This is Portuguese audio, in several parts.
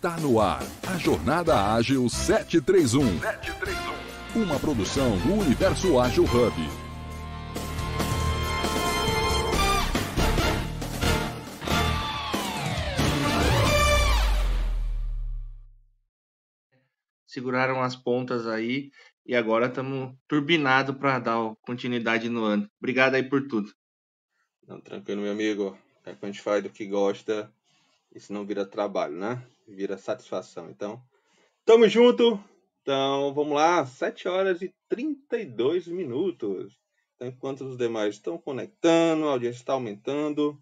Tá no ar a Jornada Ágil 731. 731. Uma produção do Universo Ágil Hub. Seguraram as pontas aí e agora estamos turbinado para dar continuidade no ano. Obrigado aí por tudo. Não, tranquilo, meu amigo. É que a gente faz do que gosta, isso não vira trabalho, né? Vira satisfação. Então, tamo junto. Então, vamos lá, 7 horas e 32 minutos. Então, enquanto os demais estão conectando, a audiência está aumentando.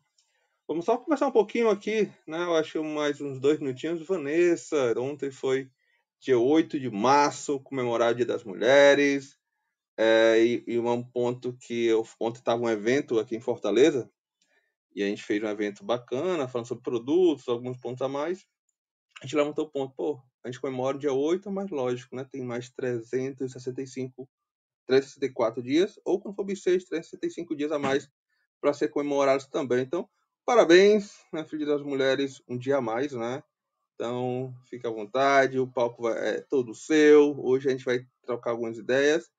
Vamos só conversar um pouquinho aqui, né? Eu acho mais uns dois minutinhos. Vanessa, ontem foi dia 8 de março, comemorar o Dia das Mulheres. É, e, e, um ponto que eu, ontem estava um evento aqui em Fortaleza, e a gente fez um evento bacana, falando sobre produtos, alguns pontos a mais a gente levantou o ponto, pô, a gente comemora o dia 8, mas lógico, né? Tem mais 365, 364 dias, ou quando for bissexto, 365 dias a mais para ser comemorados também. Então, parabéns, né, Filho das Mulheres, um dia a mais, né? Então, fique à vontade, o palco é todo seu. Hoje a gente vai trocar algumas ideias.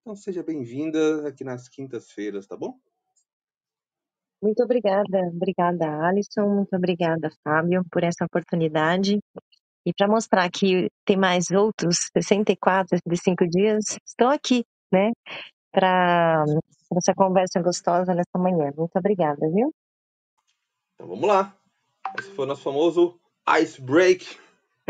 Então, seja bem-vinda aqui nas quintas-feiras, tá bom? Muito obrigada, obrigada, Alisson, muito obrigada, Fábio, por essa oportunidade. E para mostrar que tem mais outros 64, 65 dias, estou aqui, né, para essa conversa gostosa nessa manhã. Muito obrigada, viu? Então vamos lá. Esse foi o nosso famoso Ice Break.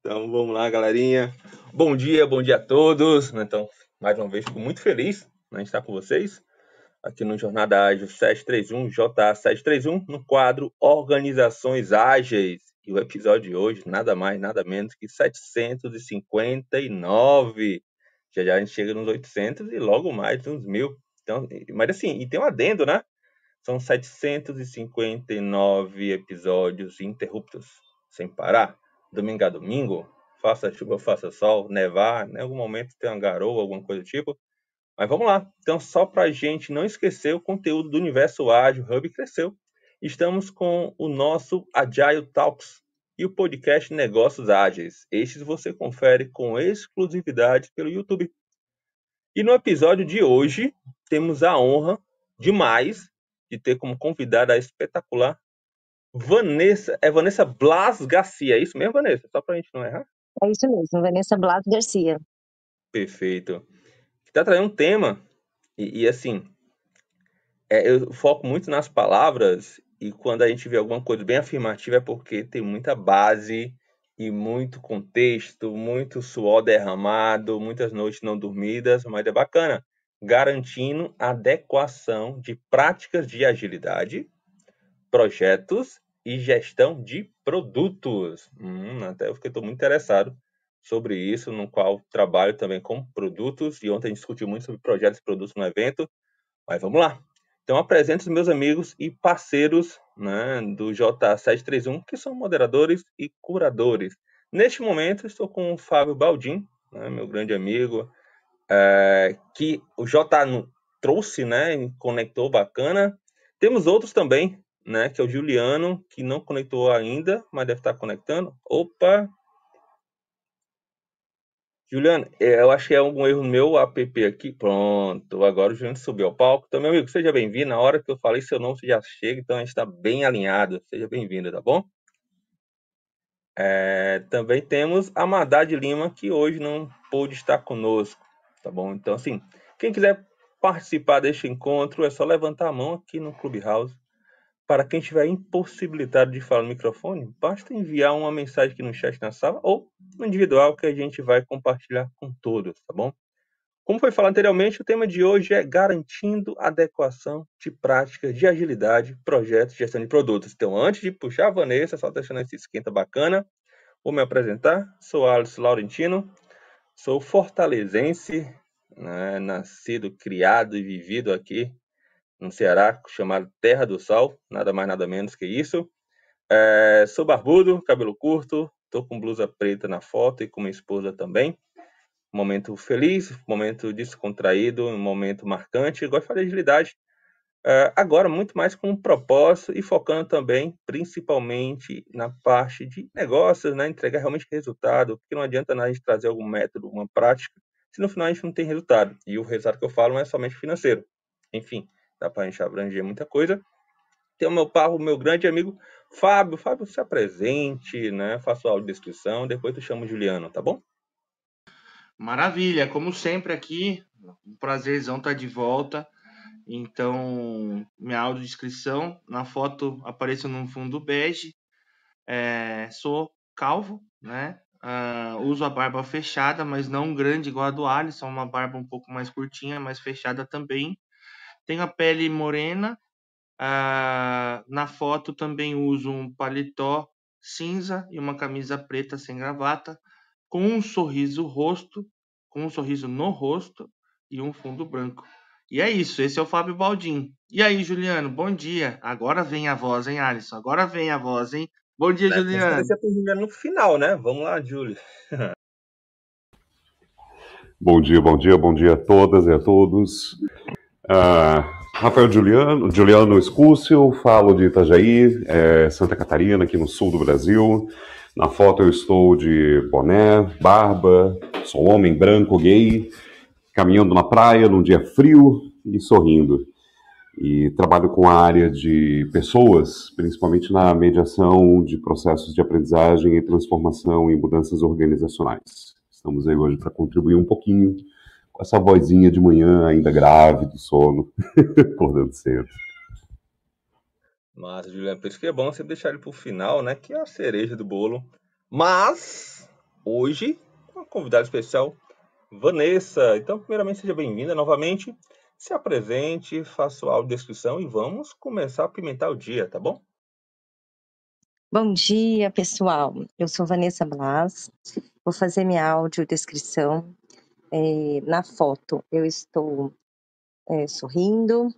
então vamos lá, galerinha. Bom dia, bom dia a todos. Então, mais uma vez, fico muito feliz né, de estar com vocês aqui no Jornada Ágil 731, JA731, no quadro Organizações Ágeis. E o episódio de hoje, nada mais, nada menos que 759. Já já a gente chega nos 800 e logo mais uns mil. Então, mas assim, e tem um adendo, né? São 759 episódios interruptos, sem parar, domingo a domingo, faça chuva, faça sol, nevar, em algum momento tem uma garoa, alguma coisa do tipo. Mas vamos lá. Então, só para a gente não esquecer, o conteúdo do Universo Ágil Hub cresceu. Estamos com o nosso Agile Talks e o podcast Negócios Ágeis. Estes você confere com exclusividade pelo YouTube. E no episódio de hoje, temos a honra demais de ter como convidada a espetacular Vanessa, é Vanessa Blas Garcia, é isso mesmo, Vanessa? Só para a gente não errar? É isso mesmo, Vanessa Blas Garcia. Perfeito está trazendo um tema, e, e assim, é, eu foco muito nas palavras, e quando a gente vê alguma coisa bem afirmativa é porque tem muita base e muito contexto, muito suor derramado, muitas noites não dormidas, mas é bacana, garantindo adequação de práticas de agilidade, projetos e gestão de produtos. Hum, até eu fiquei muito interessado sobre isso, no qual trabalho também com produtos, e ontem a gente discutiu muito sobre projetos e produtos no evento, mas vamos lá. Então, apresento os meus amigos e parceiros né, do J731, que são moderadores e curadores. Neste momento, estou com o Fábio Baldim, né, meu grande amigo, é, que o J trouxe, né, conectou bacana. Temos outros também, né, que é o Juliano, que não conectou ainda, mas deve estar conectando. Opa, Juliano, é, eu acho que é algum erro meu app aqui. Pronto, agora o Juliano subiu ao palco. Então, meu amigo, seja bem-vindo. Na hora que eu falei seu nome, você já chega, então a gente está bem alinhado. Seja bem-vindo, tá bom? É, também temos a Madade Lima, que hoje não pôde estar conosco, tá bom? Então, assim, quem quiser participar deste encontro, é só levantar a mão aqui no Clubhouse para quem estiver impossibilitado de falar no microfone, basta enviar uma mensagem aqui no chat na sala ou no individual que a gente vai compartilhar com todos, tá bom? Como foi falado anteriormente, o tema de hoje é garantindo adequação de práticas de agilidade, projetos e gestão de produtos. Então, antes de puxar a Vanessa, só deixando esse esquenta bacana, vou me apresentar. Sou Alisson Laurentino, sou fortalezense, né, nascido, criado e vivido aqui no Ceará, chamado Terra do Sol, nada mais nada menos que isso. É, sou barbudo, cabelo curto, tô com blusa preta na foto e com minha esposa também. Momento feliz, momento descontraído, um momento marcante. Gosto de agilidade. Uh, agora, muito mais com um propósito e focando também, principalmente, na parte de negócios, né? entregar realmente resultado, porque não adianta a gente trazer algum método, uma prática, se no final a gente não tem resultado. E o resultado que eu falo não é somente financeiro. Enfim, dá para a gente abranger muita coisa. Tem o meu o meu grande amigo Fábio. Fábio, se apresente, né? Faça a audiodescrição, depois tu chama o Juliano, tá bom? Maravilha, como sempre aqui, um prazerzão estar de volta. Então, minha audiodescrição, na foto apareço num fundo bege, é, sou calvo, né? Uh, uso a barba fechada, mas não grande igual a do Alisson, uma barba um pouco mais curtinha, mais fechada também. Tenho a pele morena. Uh, na foto também uso um paletó cinza e uma camisa preta sem gravata, com um sorriso rosto, com um sorriso no rosto e um fundo branco. E é isso, esse é o Fábio Baldin. E aí, Juliano, bom dia. Agora vem a voz, hein, Alisson? Agora vem a voz, hein? Bom dia, é, Juliano. Juliano no final, né? Vamos lá, Júlio. bom dia, bom dia, bom dia a todas e a todos. Uh, Rafael Juliano, Juliano Escúcio, falo de Itajaí, é, Santa Catarina, aqui no sul do Brasil. Na foto eu estou de boné, barba, sou homem branco, gay, caminhando na praia num dia frio e sorrindo. E trabalho com a área de pessoas, principalmente na mediação de processos de aprendizagem e transformação e mudanças organizacionais. Estamos aí hoje para contribuir um pouquinho com essa vozinha de manhã ainda grave do sono, acordando cedo. Mas, Juliano, por isso que é bom você deixar ele para o final, né? Que é a cereja do bolo. Mas, hoje, uma convidada especial, Vanessa. Então, primeiramente, seja bem-vinda novamente. Se apresente, faça a audiodescrição e vamos começar a pimentar o dia, tá bom? Bom dia, pessoal. Eu sou Vanessa Blas. Vou fazer minha audiodescrição. É, na foto, eu estou é, sorrindo,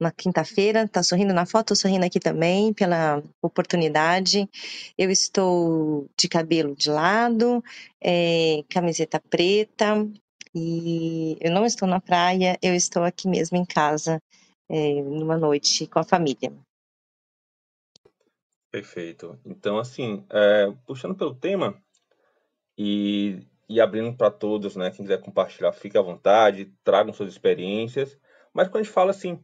na quinta-feira, tá sorrindo na foto, sorrindo aqui também pela oportunidade. Eu estou de cabelo de lado, é, camiseta preta e eu não estou na praia, eu estou aqui mesmo em casa, numa noite com a família. Perfeito. Então, assim, puxando pelo tema e, e abrindo para todos, né? Quem quiser compartilhar, fique à vontade, tragam suas experiências. Mas quando a gente fala assim,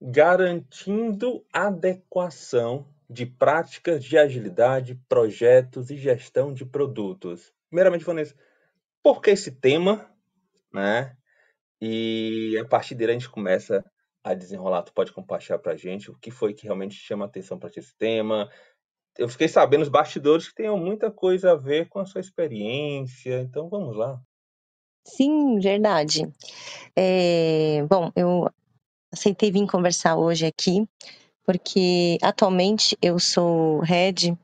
garantindo adequação de práticas de agilidade, projetos e gestão de produtos. Primeiramente, Vanessa, por que esse tema, né? E a partir dele a gente começa a desenrolar. Tu pode compartilhar para a gente o que foi que realmente chama atenção para esse tema. Eu fiquei sabendo os bastidores que tem muita coisa a ver com a sua experiência. Então vamos lá. Sim, verdade. É, bom, eu aceitei vir conversar hoje aqui, porque atualmente eu sou head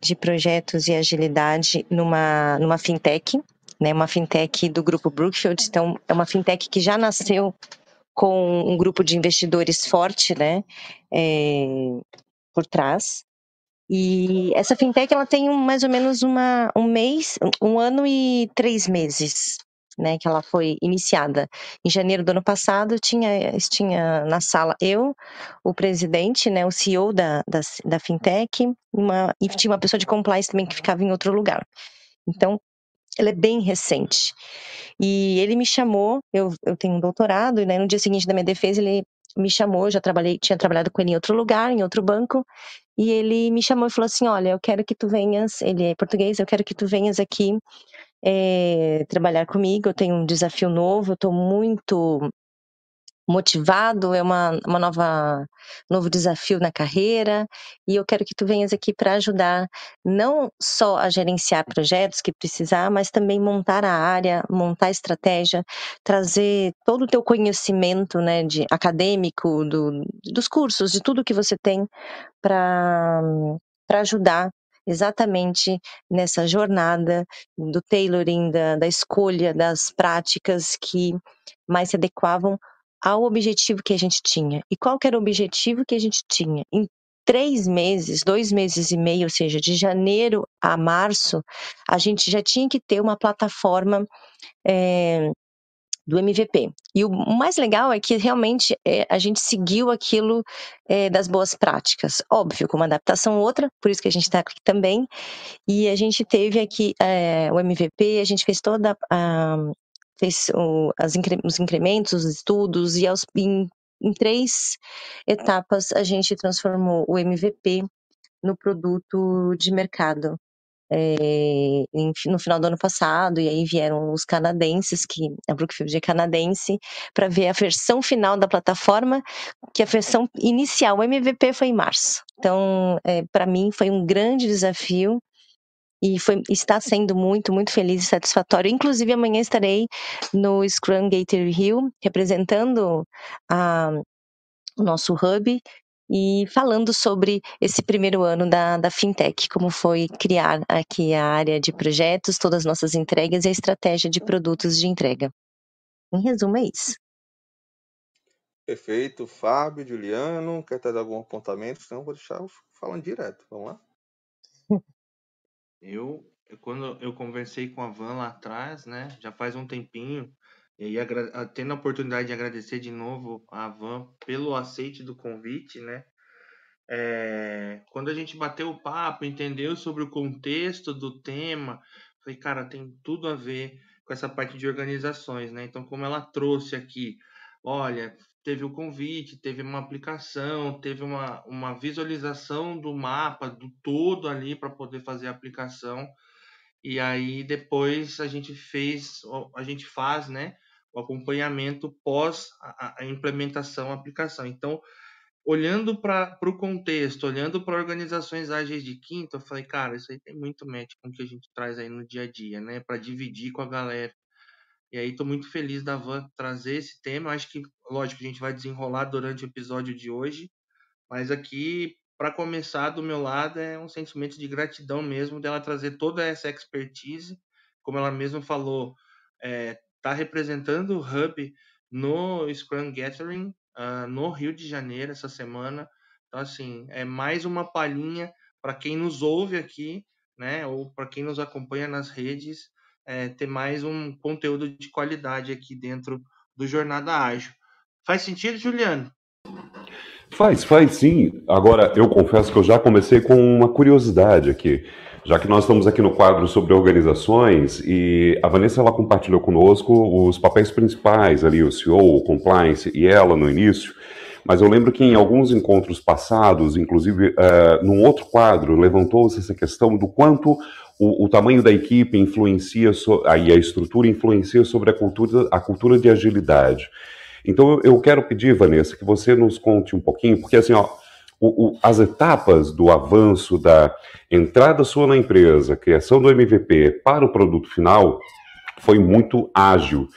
de projetos e agilidade numa, numa fintech, né, uma fintech do grupo Brookfield. Então, é uma fintech que já nasceu com um grupo de investidores forte, né, é, por trás. E essa fintech ela tem um, mais ou menos uma, um mês, um ano e três meses né, que ela foi iniciada em janeiro do ano passado, tinha, tinha na sala eu, o presidente, né, o CEO da, da, da fintech, uma, e tinha uma pessoa de compliance também que ficava em outro lugar. Então, ela é bem recente. E ele me chamou, eu, eu tenho um doutorado, e né, no dia seguinte da minha defesa ele me chamou, já trabalhei, tinha trabalhado com ele em outro lugar, em outro banco, e ele me chamou e falou assim, olha, eu quero que tu venhas, ele é português, eu quero que tu venhas aqui é, trabalhar comigo. Eu tenho um desafio novo, eu estou muito motivado, é uma, uma nova novo desafio na carreira e eu quero que tu venhas aqui para ajudar não só a gerenciar projetos que precisar, mas também montar a área, montar a estratégia, trazer todo o teu conhecimento, né, de acadêmico, do, dos cursos, de tudo que você tem para para ajudar exatamente nessa jornada do tailoring, da, da escolha das práticas que mais se adequavam ao objetivo que a gente tinha. E qual era o objetivo que a gente tinha? Em três meses, dois meses e meio, ou seja, de janeiro a março, a gente já tinha que ter uma plataforma é, do MVP. E o mais legal é que realmente é, a gente seguiu aquilo é, das boas práticas. Óbvio, com uma adaptação outra, por isso que a gente está aqui também. E a gente teve aqui é, o MVP, a gente fez toda a. fez os incrementos, os estudos, e aos, em, em três etapas a gente transformou o MVP no produto de mercado é, no final do ano passado, e aí vieram os canadenses, que a Brookfield é canadense, para ver a versão final da plataforma, que a versão inicial, o MVP foi em março. Então, é, para mim, foi um grande desafio e foi, está sendo muito, muito feliz e satisfatório. Inclusive, amanhã estarei no Scrum Gator Hill, representando a, o nosso hub e falando sobre esse primeiro ano da, da FinTech, como foi criar aqui a área de projetos, todas as nossas entregas e a estratégia de produtos de entrega. Em resumo, é isso. Perfeito. Fábio, Juliano, quer trazer algum apontamento? Senão vou deixar falando direto. Vamos lá? Eu, quando eu conversei com a Van lá atrás, né, já faz um tempinho, e aí, tendo a oportunidade de agradecer de novo a Van pelo aceite do convite, né? É, quando a gente bateu o papo, entendeu sobre o contexto do tema, falei, cara, tem tudo a ver com essa parte de organizações, né? Então, como ela trouxe aqui, olha, teve o convite, teve uma aplicação, teve uma, uma visualização do mapa, do todo ali para poder fazer a aplicação. E aí depois a gente fez, a gente faz, né? o acompanhamento pós a, a implementação, a aplicação. Então, olhando para o contexto, olhando para organizações ágeis de quinta, eu falei, cara, isso aí tem muito match com o que a gente traz aí no dia a dia, né? Para dividir com a galera. E aí estou muito feliz da Van trazer esse tema. Acho que, lógico, a gente vai desenrolar durante o episódio de hoje, mas aqui, para começar, do meu lado, é um sentimento de gratidão mesmo dela trazer toda essa expertise, como ela mesma falou, é, está representando o Hub no Scrum Gathering uh, no Rio de Janeiro essa semana. Então, assim, é mais uma palhinha para quem nos ouve aqui, né, ou para quem nos acompanha nas redes, é, ter mais um conteúdo de qualidade aqui dentro do Jornada Ágil. Faz sentido, Juliano? Faz, faz sim. Agora, eu confesso que eu já comecei com uma curiosidade aqui já que nós estamos aqui no quadro sobre organizações e a Vanessa ela compartilhou conosco os papéis principais ali, o CEO, o compliance e ela no início, mas eu lembro que em alguns encontros passados, inclusive uh, num outro quadro, levantou-se essa questão do quanto o, o, tamanho da equipe influencia so, aí a estrutura influencia sobre a cultura, a cultura de agilidade. Então eu, quero pedir, Vanessa, que você nos conte um pouquinho, porque assim, ó, o, o, as etapas do avanço da entrada sua na empresa, criação do MVP para o produto final, foi muito ágil.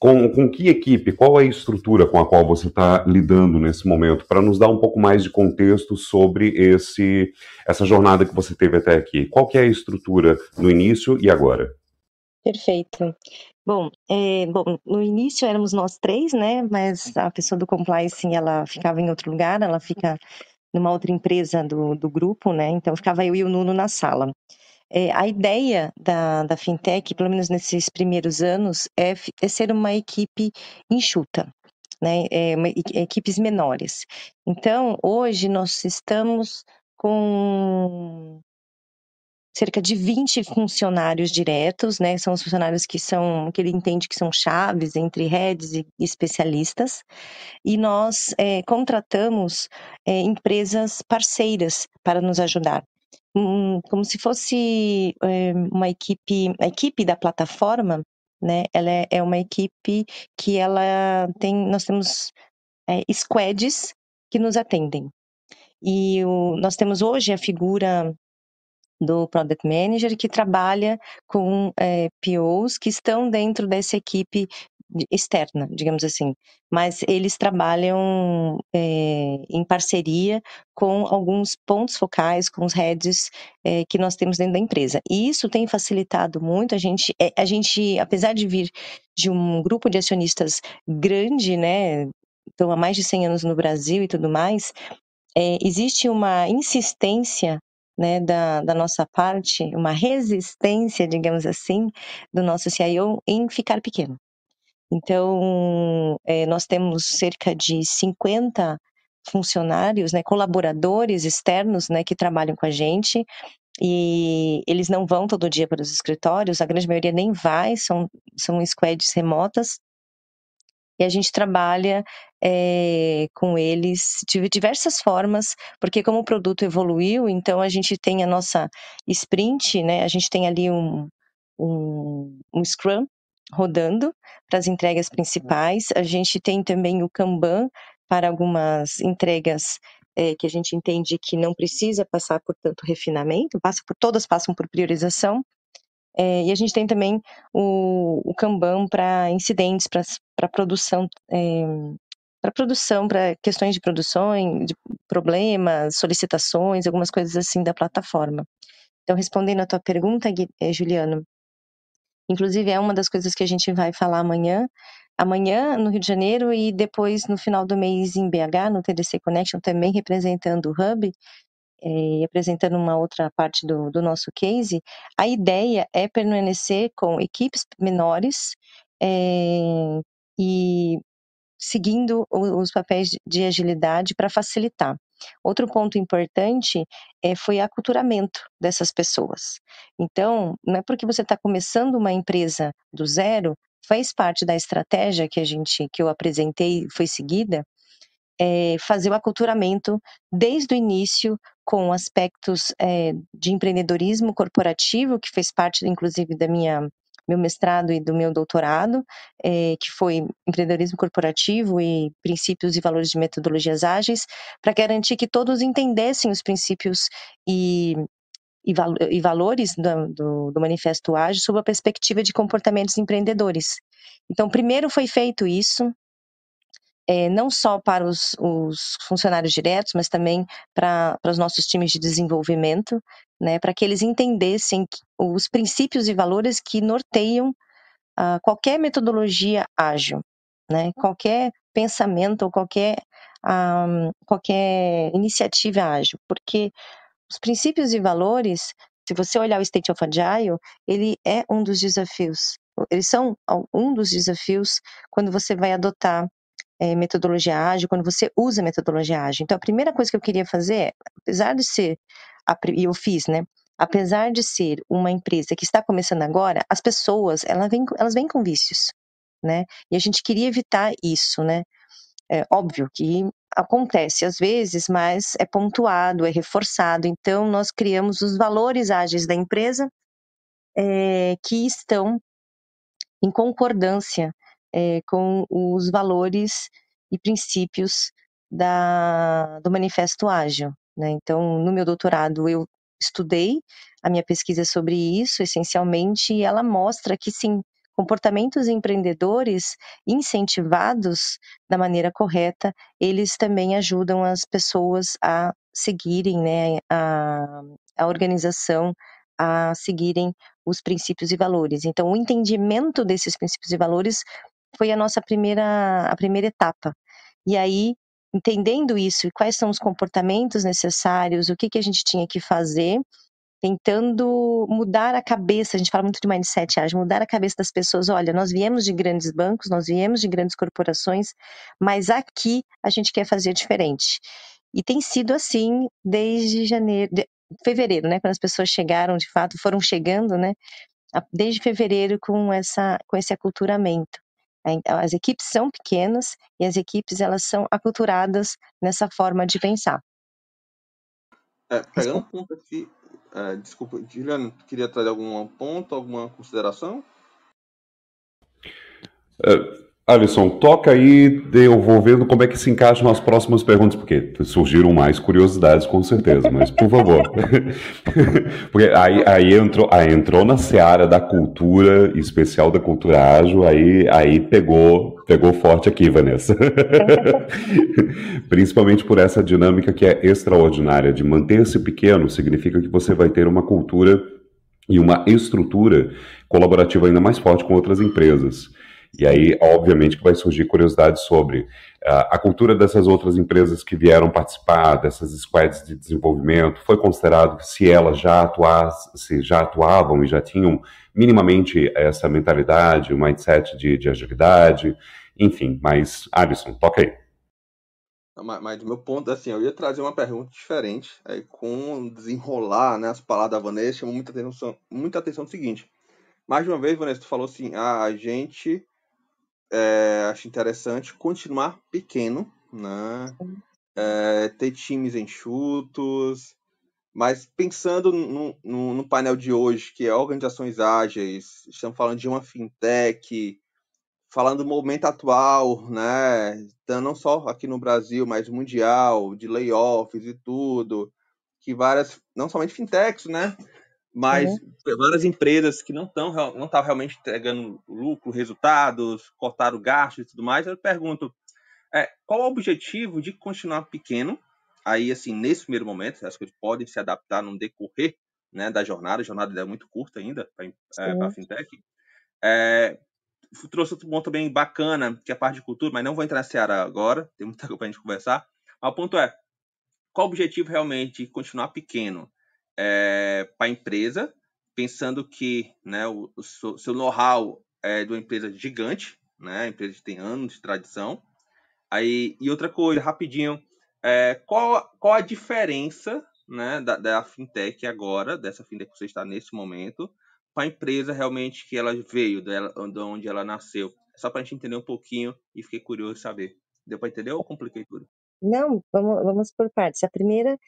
Com, com que equipe, qual é a estrutura com a qual você está lidando nesse momento, para nos dar um pouco mais de contexto sobre esse, essa jornada que você teve até aqui? Qual que é a estrutura no início e agora? Perfeito. Bom, é, bom, no início éramos nós três, né? Mas a pessoa do compliance ela ficava em outro lugar, ela fica numa outra empresa do, do grupo, né? Então ficava eu e o Nuno na sala. É, a ideia da, da fintech, pelo menos nesses primeiros anos, é, é ser uma equipe enxuta, né? É, uma, equipes menores. Então, hoje nós estamos com cerca de 20 funcionários diretos, né? São os funcionários que são que ele entende que são chaves entre heads e especialistas. E nós é, contratamos é, empresas parceiras para nos ajudar. Como se fosse é, uma equipe, a equipe da plataforma, né? Ela é, é uma equipe que ela tem, nós temos é, squads que nos atendem. E o, nós temos hoje a figura do Product Manager que trabalha com é, POs que estão dentro dessa equipe externa, digamos assim, mas eles trabalham é, em parceria com alguns pontos focais, com os heads é, que nós temos dentro da empresa. E isso tem facilitado muito a gente, é, a gente, apesar de vir de um grupo de acionistas grande, né, estão há mais de 100 anos no Brasil e tudo mais, é, existe uma insistência né, da, da nossa parte, uma resistência, digamos assim, do nosso CIO em ficar pequeno. Então, é, nós temos cerca de 50 funcionários, né, colaboradores externos, né, que trabalham com a gente e eles não vão todo dia para os escritórios, a grande maioria nem vai, são, são squads remotas, e a gente trabalha é, com eles de diversas formas, porque como o produto evoluiu, então a gente tem a nossa sprint, né? A gente tem ali um, um, um Scrum rodando para as entregas principais. A gente tem também o Kanban para algumas entregas é, que a gente entende que não precisa passar por tanto refinamento, passa por todas passam por priorização. É, e a gente tem também o, o Kanban para incidentes, para produção, é, para produção, para questões de produção, de problemas, solicitações, algumas coisas assim da plataforma. Então, respondendo a tua pergunta, Juliano, inclusive é uma das coisas que a gente vai falar amanhã, amanhã no Rio de Janeiro e depois no final do mês em BH, no TDC Connection, também representando o Hub, e apresentando uma outra parte do, do nosso case, a ideia é permanecer com equipes menores é, e seguindo os papéis de agilidade para facilitar. Outro ponto importante é, foi aculturamento dessas pessoas. Então, não é porque você está começando uma empresa do zero, faz parte da estratégia que a gente que eu apresentei foi seguida, é, fazer o aculturamento desde o início com aspectos é, de empreendedorismo corporativo, que fez parte, inclusive, da minha meu mestrado e do meu doutorado, é, que foi empreendedorismo corporativo e princípios e valores de metodologias ágeis, para garantir que todos entendessem os princípios e, e, val e valores do, do, do Manifesto Ágil sob a perspectiva de comportamentos empreendedores. Então, primeiro foi feito isso, é, não só para os, os, funcionários diretos, mas também para, os nossos times de desenvolvimento, né, para que eles entendessem os princípios e valores que norteiam uh, qualquer metodologia ágil, né, qualquer pensamento ou qualquer, um, ah, qualquer iniciativa ágil, porque os princípios e valores, se você olhar o State of Agile, ele é um dos desafios, eles são um dos desafios quando você vai adotar é, metodologia ágil, quando você usa metodologia ágil. Então, a primeira coisa que eu queria fazer é, apesar de ser, e eu fiz, né? Apesar de ser uma empresa que está começando agora, as pessoas, elas vêm, elas vêm com vícios, né? E a gente queria evitar isso, né? É óbvio que acontece às vezes, mas é pontuado, é reforçado. Então, nós criamos os valores ágeis da empresa é, que estão em concordância é, com os valores e princípios da, do Manifesto Ágil. Né? Então, no meu doutorado, eu estudei a minha pesquisa sobre isso, essencialmente, e ela mostra que sim, comportamentos empreendedores incentivados da maneira correta, eles também ajudam as pessoas a seguirem, né, a, a organização a seguirem os princípios e valores. Então, o entendimento desses princípios e valores foi a nossa primeira, a primeira etapa. E aí, entendendo isso e quais são os comportamentos necessários, o que, que a gente tinha que fazer, tentando mudar a cabeça, a gente fala muito de mindset ágil, mudar a cabeça das pessoas, olha, nós viemos de grandes bancos, nós viemos de grandes corporações, mas aqui a gente quer fazer diferente. E tem sido assim desde janeiro, de, fevereiro, né, quando as pessoas chegaram, de fato, foram chegando, né, desde fevereiro com essa com esse aculturamento. As equipes são pequenas e as equipes elas são aculturadas nessa forma de pensar. É, pegando um ponto aqui, é, desculpa, Juliano, queria trazer algum ponto, alguma consideração? É, Alisson, toca aí, eu vou vendo como é que se encaixam as próximas perguntas, porque surgiram mais curiosidades, com certeza, mas por favor. porque aí, aí, entrou, aí entrou na seara da cultura, especial da cultura ágil, aí, aí pegou, pegou forte aqui, Vanessa. Principalmente por essa dinâmica que é extraordinária, de manter-se pequeno, significa que você vai ter uma cultura e uma estrutura colaborativa ainda mais forte com outras empresas. E aí, obviamente, que vai surgir curiosidade sobre uh, a cultura dessas outras empresas que vieram participar dessas squads de desenvolvimento. Foi considerado se elas já atuassem, se já atuavam e já tinham minimamente essa mentalidade, o mindset de, de agilidade, enfim. Mas, Alisson, toca aí. Mas, do meu ponto, assim, eu ia trazer uma pergunta diferente, aí, com desenrolar né, as palavras da Vanessa, chamou muita atenção, muita atenção no seguinte. Mais uma vez, Vanessa, tu falou assim, ah, a gente é, acha interessante continuar pequeno, né? É, ter times enxutos, mas pensando no, no, no, painel de hoje, que é organizações ágeis, estamos falando de uma fintech, falando do momento atual, né? Então, não só aqui no Brasil, mas mundial, de layoffs e tudo, que várias, não somente fintechs, né? Mas uhum. várias empresas que não estão não estavam realmente entregando lucro, resultados, cortaram gastos e tudo mais. Eu pergunto, é, qual é o objetivo de continuar pequeno? Aí, assim, nesse primeiro momento, as coisas podem se adaptar no decorrer né, da jornada. A jornada é muito curta ainda para é, a fintech. É, trouxe outro ponto também bacana, que é a parte de cultura, mas não vou entrar nessa área agora, tem muita coisa para a gente conversar. Mas o ponto é, qual o objetivo realmente de continuar pequeno é, para a empresa, pensando que né, o, o seu know-how é de uma empresa gigante, né, a empresa que tem anos de tradição. Aí, e outra coisa, rapidinho, é, qual, qual a diferença né, da, da fintech agora, dessa fintech que você está nesse momento, para a empresa realmente que ela veio, dela, de onde ela nasceu. Só para a gente entender um pouquinho e fiquei curioso de saber. Deu para entender ou compliquei tudo? Não, vamos, vamos por partes. A primeira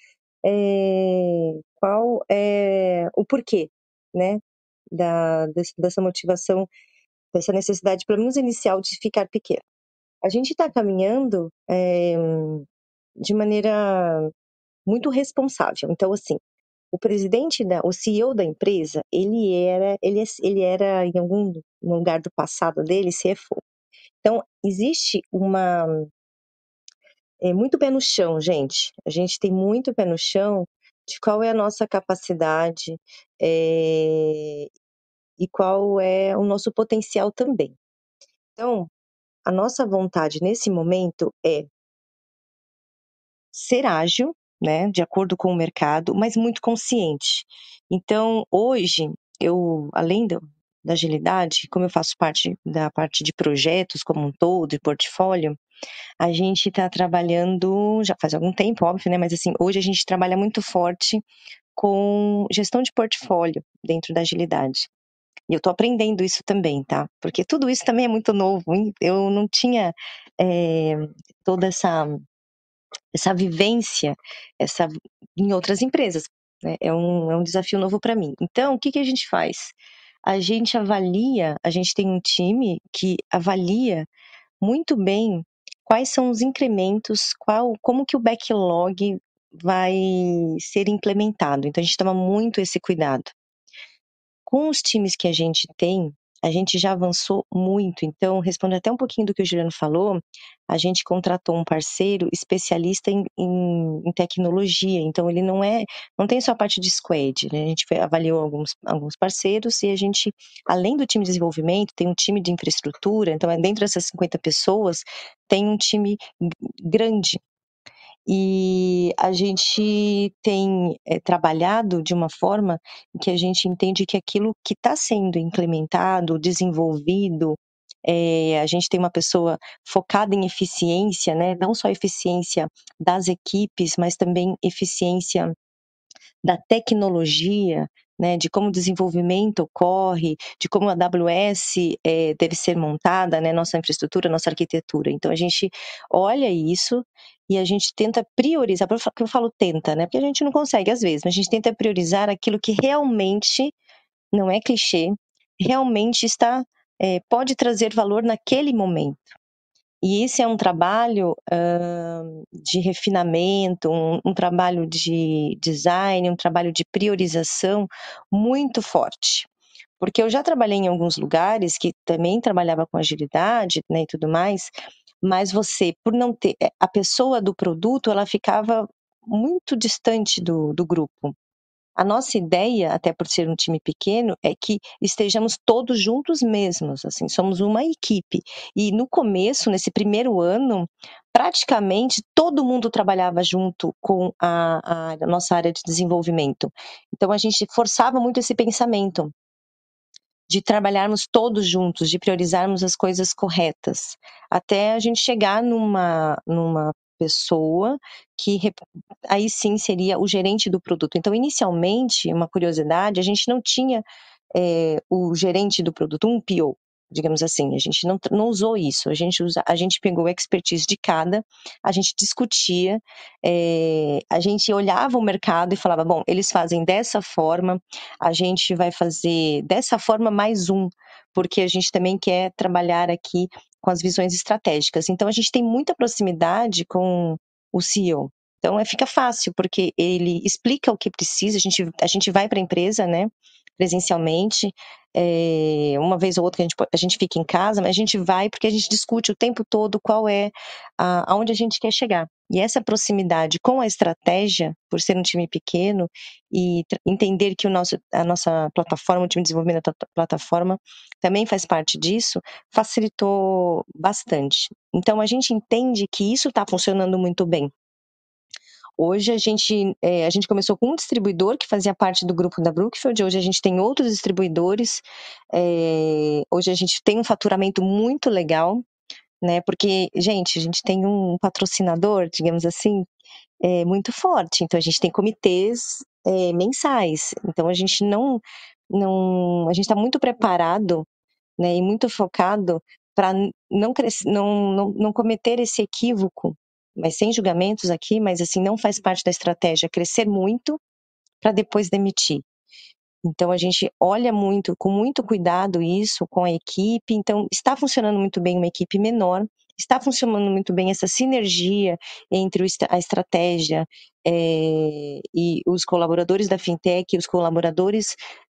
é qual é o porquê, né, da, dessa motivação, dessa necessidade, pelo menos inicial, de ficar pequeno. A gente está caminhando é, de maneira muito responsável. Então, assim, o presidente da, o CEO da empresa, ele era, ele, é, ele era em algum lugar do passado dele CFO. Então existe uma é muito pé no chão, gente. A gente tem muito pé no chão de qual é a nossa capacidade é, e qual é o nosso potencial também. Então, a nossa vontade nesse momento é ser ágil, né, de acordo com o mercado, mas muito consciente. Então, hoje, eu, além do, da agilidade, como eu faço parte da parte de projetos como um todo, de portfólio, a gente está trabalhando já faz algum tempo, óbvio, né? Mas assim, hoje a gente trabalha muito forte com gestão de portfólio dentro da agilidade. E eu estou aprendendo isso também, tá? Porque tudo isso também é muito novo. Eu não tinha é, toda essa essa vivência essa, em outras empresas. Né? É, um, é um desafio novo para mim. Então, o que, que a gente faz? A gente avalia, a gente tem um time que avalia muito bem quais são os incrementos, qual, como que o backlog vai ser implementado. Então, a gente toma muito esse cuidado. Com os times que a gente tem, a gente já avançou muito. Então, respondendo até um pouquinho do que o Juliano falou, a gente contratou um parceiro especialista em, em, em tecnologia. Então, ele não é, não tem só a parte de squad. Né? A gente avaliou alguns, alguns parceiros e a gente, além do time de desenvolvimento, tem um time de infraestrutura. Então, é dentro dessas 50 pessoas, tem um time grande e a gente tem é, trabalhado de uma forma que a gente entende que aquilo que está sendo implementado, desenvolvido, é, a gente tem uma pessoa focada em eficiência, né? não só eficiência das equipes, mas também eficiência da tecnologia, né, de como o desenvolvimento ocorre, de como a AWS é, deve ser montada, né, nossa infraestrutura, nossa arquitetura. Então a gente olha isso e a gente tenta priorizar, porque eu falo tenta, né, porque a gente não consegue às vezes, mas a gente tenta priorizar aquilo que realmente não é clichê, realmente está é, pode trazer valor naquele momento. E esse é um trabalho uh, de refinamento, um, um, trabalho de design, um trabalho de priorização muito forte. Porque eu já trabalhei em alguns lugares que também trabalhava com agilidade né, e tudo mais, mas você, por não ter. Eh, a pessoa do produto, ela ficava muito distante do, do grupo. A nossa ideia, até por ser um time pequeno, é que estejamos todos juntos mesmos, assim, somos uma equipe. E no começo, nesse primeiro ano, praticamente todo mundo trabalhava junto com a, a nossa área de desenvolvimento. Então a gente forçava muito esse pensamento de trabalharmos todos juntos, de priorizarmos as coisas corretas, até a gente chegar numa, numa pessoa que aí sim seria o gerente do produto. Então, inicialmente, uma curiosidade, a gente não tinha é, o gerente do produto, um PO, digamos assim. A gente não, não usou isso. A gente, usa, a gente pegou a expertise de cada, a gente discutia, é, a gente olhava o mercado e falava: bom, eles fazem dessa forma, a gente vai fazer dessa forma mais um, porque a gente também quer trabalhar aqui com as visões estratégicas. Então, a gente tem muita proximidade com o CEO. Então, é, fica fácil, porque ele explica o que precisa, a gente, a gente vai para a empresa, né, presencialmente, é, uma vez ou outra a gente, a gente fica em casa, mas a gente vai porque a gente discute o tempo todo qual é a, aonde a gente quer chegar. E essa proximidade com a estratégia, por ser um time pequeno, e entender que o nosso, a nossa plataforma, o time de desenvolvimento da plataforma, também faz parte disso, facilitou bastante. Então, a gente entende que isso está funcionando muito bem. Hoje a gente, é, a gente começou com um distribuidor que fazia parte do grupo da Brookfield, hoje a gente tem outros distribuidores, é, hoje a gente tem um faturamento muito legal, né? Porque, gente, a gente tem um patrocinador, digamos assim, é, muito forte. Então a gente tem comitês é, mensais. Então a gente não, não, a gente está muito preparado, né? E muito focado para não, não, não, não cometer esse equívoco, mas sem julgamentos aqui, mas assim não faz parte da estratégia crescer muito para depois demitir. Então a gente olha muito, com muito cuidado isso com a equipe. Então está funcionando muito bem uma equipe menor, está funcionando muito bem essa sinergia entre a estratégia é, e os colaboradores da fintech, os colaboradores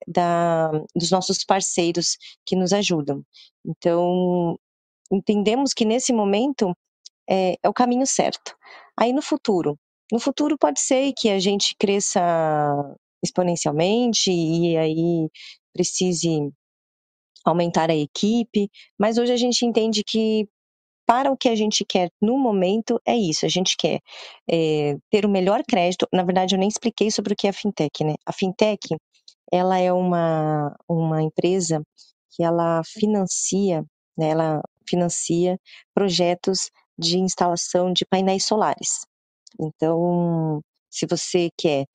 da, dos nossos parceiros que nos ajudam. Então entendemos que nesse momento é, é o caminho certo. Aí no futuro, no futuro pode ser que a gente cresça exponencialmente e aí precise aumentar a equipe, mas hoje a gente entende que para o que a gente quer no momento é isso, a gente quer é, ter o melhor crédito. Na verdade, eu nem expliquei sobre o que é a fintech, né? A fintech, ela é uma, uma empresa que ela financia, né? Ela financia projetos de instalação de painéis solares. Então, se você quer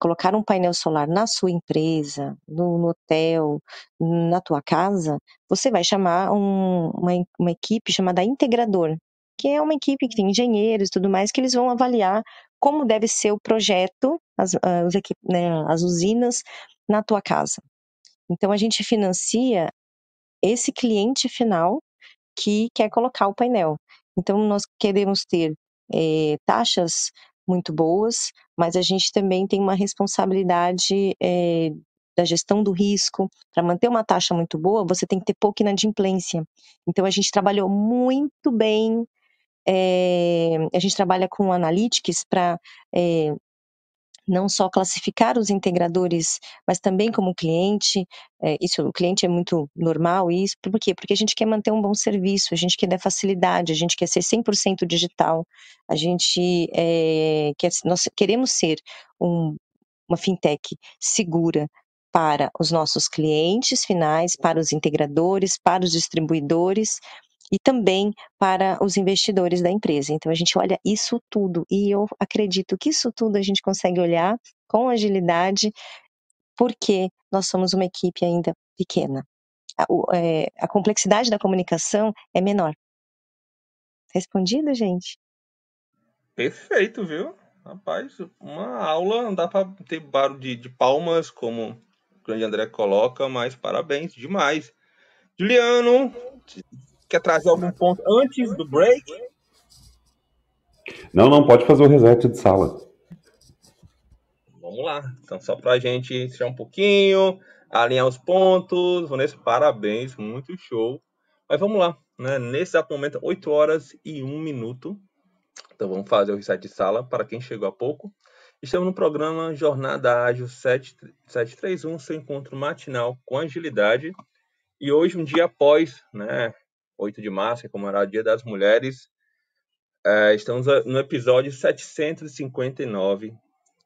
colocar um painel solar na sua empresa, no, no hotel, na tua casa, você vai chamar um, uma, uma equipe chamada integrador, que é uma equipe que tem engenheiros e tudo mais, que eles vão avaliar como deve ser o projeto, as, as, né, as usinas na tua casa. Então a gente financia esse cliente final que quer colocar o painel. Então nós queremos ter é, taxas muito boas, mas a gente também tem uma responsabilidade é, da gestão do risco. Para manter uma taxa muito boa, você tem que ter pouca inadimplência. Então, a gente trabalhou muito bem. É, a gente trabalha com analytics para não só classificar os integradores, mas também como cliente. É, isso, o cliente é muito normal, isso, por quê? Porque a gente quer manter um bom serviço, a gente quer dar facilidade, a gente quer ser 100% digital, a gente é, quer, nós queremos ser um, uma fintech segura para os nossos clientes finais, para os integradores, para os distribuidores, e também para os investidores da empresa. Então a gente olha isso tudo e eu acredito que isso tudo a gente consegue olhar com agilidade, porque nós somos uma equipe ainda pequena. A, é, a complexidade da comunicação é menor. Respondido, gente? Perfeito, viu? Rapaz, uma aula, não dá para ter barulho de, de palmas, como o grande André coloca, mas parabéns demais. Juliano, Quer trazer algum ponto antes do break? Não, não, pode fazer o reset de sala. Vamos lá. Então, só para a gente tirar um pouquinho, alinhar os pontos. Vanessa, parabéns, muito show. Mas vamos lá, né? Nesse exato momento, 8 horas e 1 minuto. Então, vamos fazer o reset de sala para quem chegou há pouco. Estamos no programa Jornada Ágil 731, seu encontro matinal com agilidade. E hoje, um dia após, né, 8 de março, é comemorado o Dia das Mulheres, é, estamos no episódio 759,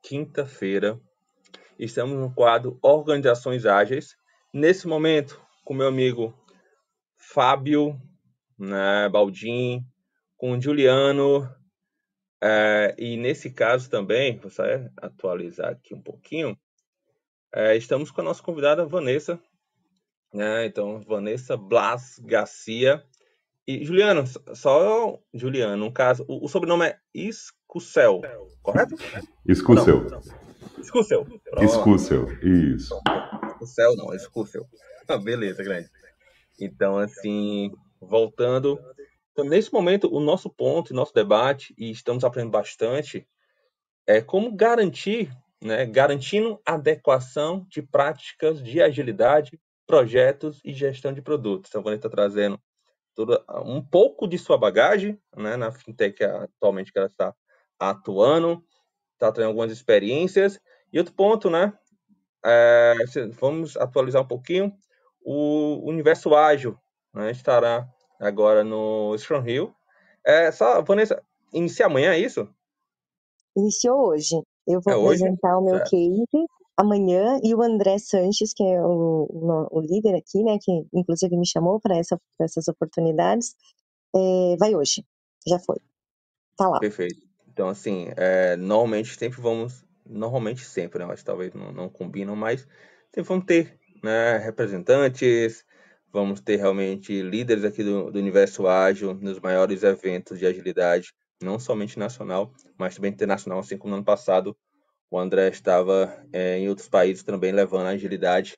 quinta-feira. Estamos no quadro Organizações Ágeis. Nesse momento, com meu amigo Fábio né, Baldim, com Juliano, é, e nesse caso também, vou só atualizar aqui um pouquinho, é, estamos com a nossa convidada Vanessa, né? Então, Vanessa Blas Garcia. E Juliano, só Juliano, no caso, o, o sobrenome é Iscucel, correto? Iscucel. Iscucel. Iscucel, isso. Iscucel não, Iscucel. Ah, beleza, grande. Então, assim, voltando. Então, nesse momento, o nosso ponto, nosso debate, e estamos aprendendo bastante, é como garantir, né, garantindo adequação de práticas de agilidade, projetos e gestão de produtos. Então, quando ele está trazendo tudo, um pouco de sua bagagem, né, na fintech atualmente que ela está atuando, está trazendo algumas experiências. E outro ponto, né, é, vamos atualizar um pouquinho, o universo ágil, né, estará agora no Scrum Hill. É, só, Vanessa, inicia amanhã, é isso? Iniciou hoje. Eu vou é apresentar hoje? o meu certo. case amanhã e o André Sanches, que é o, o, o líder aqui, né, que inclusive me chamou para essa, essas oportunidades, é, vai hoje. Já foi. Tá lá. Perfeito. Então, assim, é, normalmente sempre vamos, normalmente sempre, né, mas talvez não, não combinam, mas sempre vamos ter né, representantes, vamos ter realmente líderes aqui do, do universo ágil nos maiores eventos de agilidade, não somente nacional, mas também internacional, assim como no ano passado o André estava é, em outros países também levando a agilidade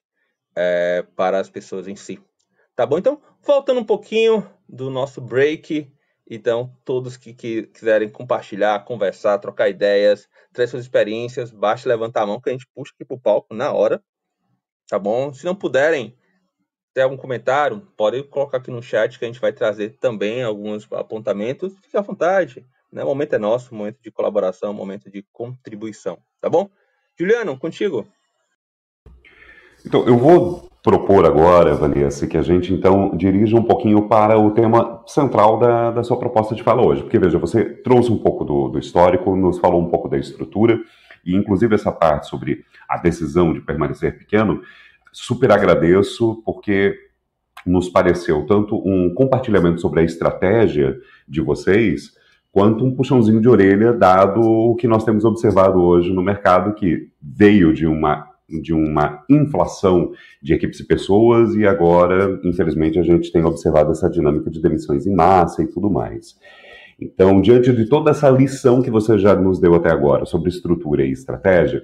é, para as pessoas em si. Tá bom? Então, voltando um pouquinho do nosso break. Então, todos que, que quiserem compartilhar, conversar, trocar ideias, trazer suas experiências, basta levantar a mão que a gente puxa aqui para o palco na hora. Tá bom? Se não puderem ter algum comentário, pode colocar aqui no chat que a gente vai trazer também alguns apontamentos. Fique à vontade. Né? O momento é nosso, momento de colaboração, momento de contribuição, tá bom? Juliano, contigo. Então, eu vou propor agora, Vanessa, que a gente então dirija um pouquinho para o tema central da, da sua proposta de fala hoje. Porque, veja, você trouxe um pouco do, do histórico, nos falou um pouco da estrutura, e inclusive essa parte sobre a decisão de permanecer pequeno, super agradeço, porque nos pareceu tanto um compartilhamento sobre a estratégia de vocês, quanto um puxãozinho de orelha, dado o que nós temos observado hoje no mercado, que veio de uma, de uma inflação de equipes e pessoas, e agora, infelizmente, a gente tem observado essa dinâmica de demissões em massa e tudo mais. Então, diante de toda essa lição que você já nos deu até agora sobre estrutura e estratégia,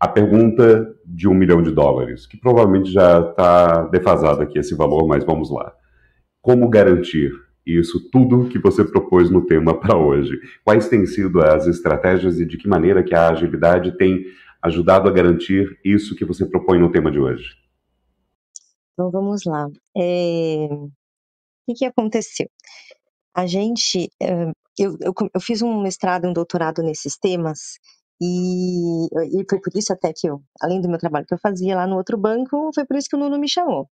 a pergunta de um milhão de dólares, que provavelmente já está defasado aqui esse valor, mas vamos lá. Como garantir isso tudo que você propôs no tema para hoje. Quais têm sido as estratégias e de que maneira que a agilidade tem ajudado a garantir isso que você propõe no tema de hoje? Então vamos lá. É... O que, que aconteceu? A gente, é, eu, eu, eu fiz um mestrado um doutorado nesses temas e, e foi por isso até que eu, além do meu trabalho que eu fazia lá no outro banco, foi por isso que o Nuno me chamou.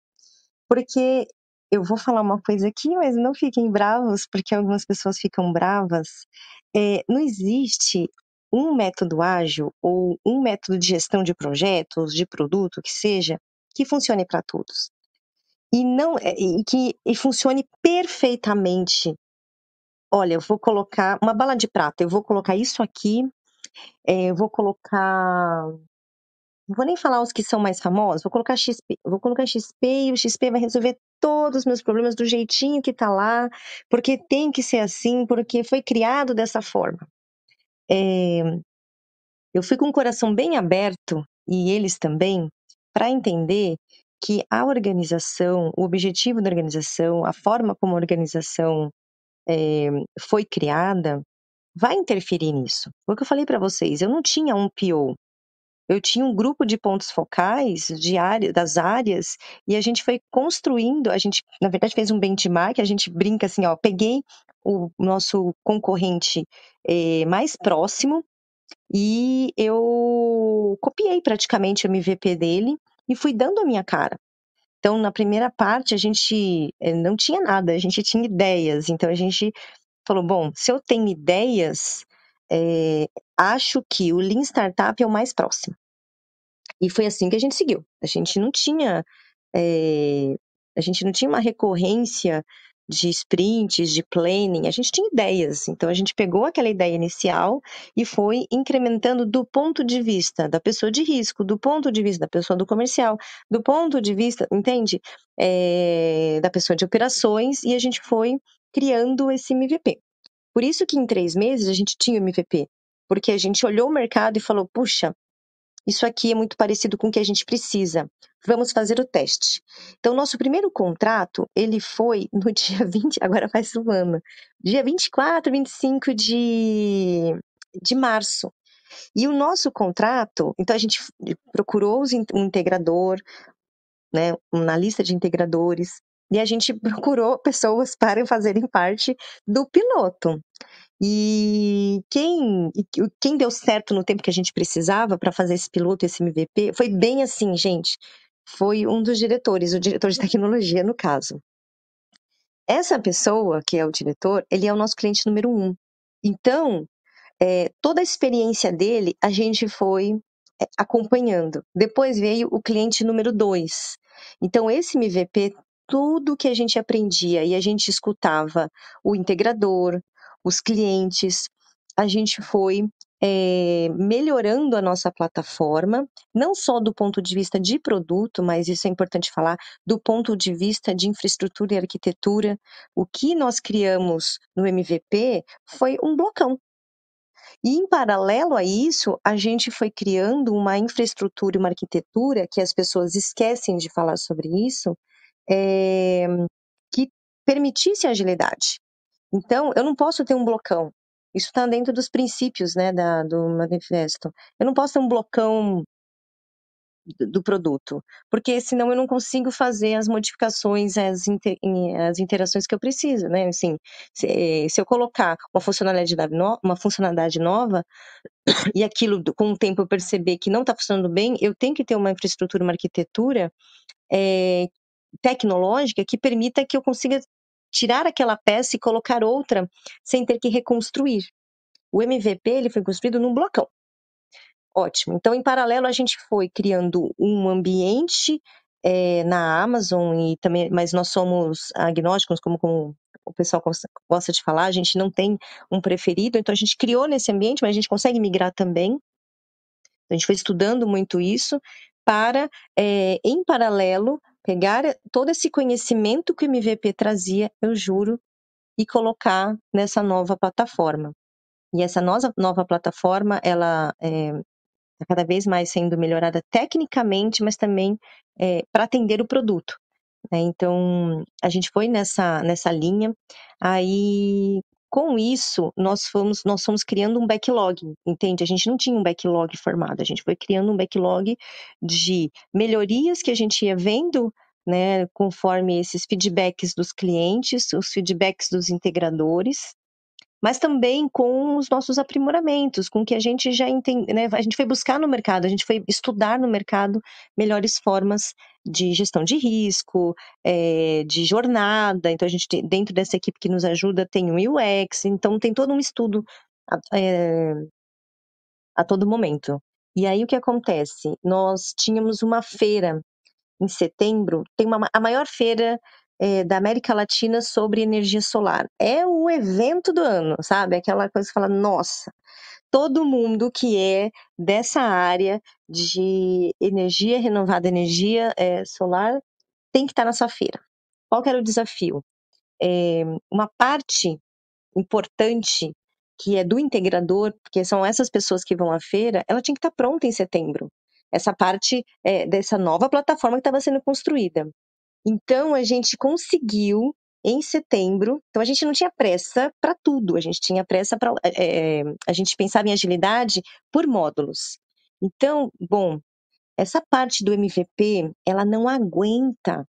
Porque eu vou falar uma coisa aqui, mas não fiquem bravos, porque algumas pessoas ficam bravas. É, não existe um método ágil ou um método de gestão de projetos, de produto, que seja, que funcione para todos. E não é, e que e funcione perfeitamente. Olha, eu vou colocar uma bala de prata, eu vou colocar isso aqui, é, eu vou colocar não vou nem falar os que são mais famosos, vou colocar XP, vou colocar XP e o XP vai resolver todos os meus problemas do jeitinho que tá lá, porque tem que ser assim, porque foi criado dessa forma. É, eu fui com o coração bem aberto, e eles também, para entender que a organização, o objetivo da organização, a forma como a organização é, foi criada, vai interferir nisso. Foi o que eu falei para vocês, eu não tinha um PO, eu tinha um grupo de pontos focais de área, das áreas e a gente foi construindo, a gente, na verdade, fez um benchmark, a gente brinca assim, ó, peguei o nosso concorrente eh, mais próximo e eu copiei praticamente o MVP dele e fui dando a minha cara. Então, na primeira parte, a gente eh, não tinha nada, a gente tinha ideias. Então, a gente falou: bom, se eu tenho ideias, é, acho que o Lean Startup é o mais próximo. E foi assim que a gente seguiu. A gente não tinha. É, a gente não tinha uma recorrência de sprints, de planning, a gente tinha ideias. Então a gente pegou aquela ideia inicial e foi incrementando do ponto de vista da pessoa de risco, do ponto de vista da pessoa do comercial, do ponto de vista, entende? É, da pessoa de operações, e a gente foi criando esse MVP. Por isso que em três meses a gente tinha o MVP, porque a gente olhou o mercado e falou, puxa, isso aqui é muito parecido com o que a gente precisa. Vamos fazer o teste. Então, nosso primeiro contrato, ele foi no dia 20, agora faz um ano, dia 24, 25 de, de março. E o nosso contrato, então a gente procurou um integrador, né, na lista de integradores, e a gente procurou pessoas para fazerem parte do piloto. E quem, quem deu certo no tempo que a gente precisava para fazer esse piloto, esse MVP, foi bem assim, gente. Foi um dos diretores, o diretor de tecnologia, no caso. Essa pessoa, que é o diretor, ele é o nosso cliente número um. Então, é, toda a experiência dele, a gente foi é, acompanhando. Depois veio o cliente número dois. Então, esse MVP, tudo que a gente aprendia e a gente escutava o integrador, os clientes, a gente foi é, melhorando a nossa plataforma, não só do ponto de vista de produto, mas isso é importante falar, do ponto de vista de infraestrutura e arquitetura. O que nós criamos no MVP foi um blocão. E, em paralelo a isso, a gente foi criando uma infraestrutura e uma arquitetura que as pessoas esquecem de falar sobre isso, é, que permitisse agilidade. Então, eu não posso ter um blocão. Isso está dentro dos princípios né, da, do manifesto. Eu não posso ter um blocão do, produto, porque senão eu não consigo fazer as modificações, as, inter, as interações que eu preciso, né? Assim, se, se eu colocar uma funcionalidade, no, uma funcionalidade nova e aquilo com o tempo eu perceber que não está funcionando bem, eu tenho que ter uma infraestrutura, uma arquitetura é, tecnológica que permita que eu consiga tirar aquela peça e colocar outra sem ter que reconstruir. O MVP ele foi construído num blocão. Ótimo. Então, em paralelo, a gente foi criando um ambiente é, na Amazon e também, mas nós somos agnósticos, como, como o pessoal gosta de falar, a gente não tem um preferido, então a gente criou nesse ambiente, mas a gente consegue migrar também. A gente foi estudando muito isso para, é, em paralelo, pegar todo esse conhecimento que o MVP trazia, eu juro, e colocar nessa nova plataforma. E essa nova, nova plataforma, ela é, tá cada vez mais sendo melhorada tecnicamente, mas também é, para atender o produto. Né? Então, a gente foi nessa, nessa linha. Aí, com isso, nós fomos, nós fomos criando um backlog, entende? A gente não tinha um backlog formado, a gente foi criando um backlog de melhorias que a gente ia vendo, né, conforme esses feedbacks dos clientes, os feedbacks dos integradores, mas também com os nossos aprimoramentos, com o que a gente já entende, né? A gente foi buscar no mercado, a gente foi estudar no mercado melhores formas de gestão de risco, é, de jornada. Então, a gente, dentro dessa equipe que nos ajuda, tem o UX, então tem todo um estudo é, a todo momento. E aí, o que acontece? Nós tínhamos uma feira em setembro, tem uma, a maior feira é, da América Latina sobre energia solar. É o evento do ano, sabe? Aquela coisa que fala, nossa, todo mundo que é dessa área de energia renovada, energia é, solar, tem que estar nessa feira. Qual que era o desafio? É, uma parte importante que é do integrador, porque são essas pessoas que vão à feira, ela tinha que estar pronta em setembro. Essa parte é, dessa nova plataforma que estava sendo construída. Então, a gente conseguiu em setembro. Então, a gente não tinha pressa para tudo, a gente tinha pressa para. É, a gente pensava em agilidade por módulos. Então, bom, essa parte do MVP, ela não aguenta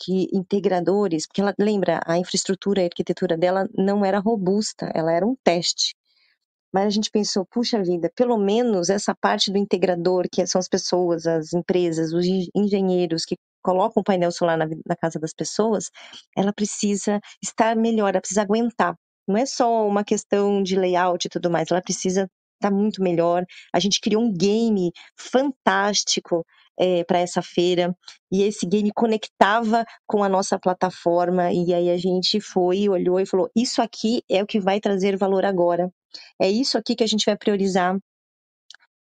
que integradores, porque ela lembra, a infraestrutura, a arquitetura dela não era robusta, ela era um teste. mas a gente pensou, puxa vida, pelo menos essa parte do integrador, que são as pessoas, as empresas, os engenheiros que colocam o painel solar na, na casa das pessoas, ela precisa estar melhor, ela precisa aguentar. Não é só uma questão de layout e tudo mais, ela precisa estar muito melhor. A gente criou um game fantástico é, para essa feira e esse game conectava com a nossa plataforma e aí a gente foi, olhou e falou: isso aqui é o que vai trazer valor agora. É isso aqui que a gente vai priorizar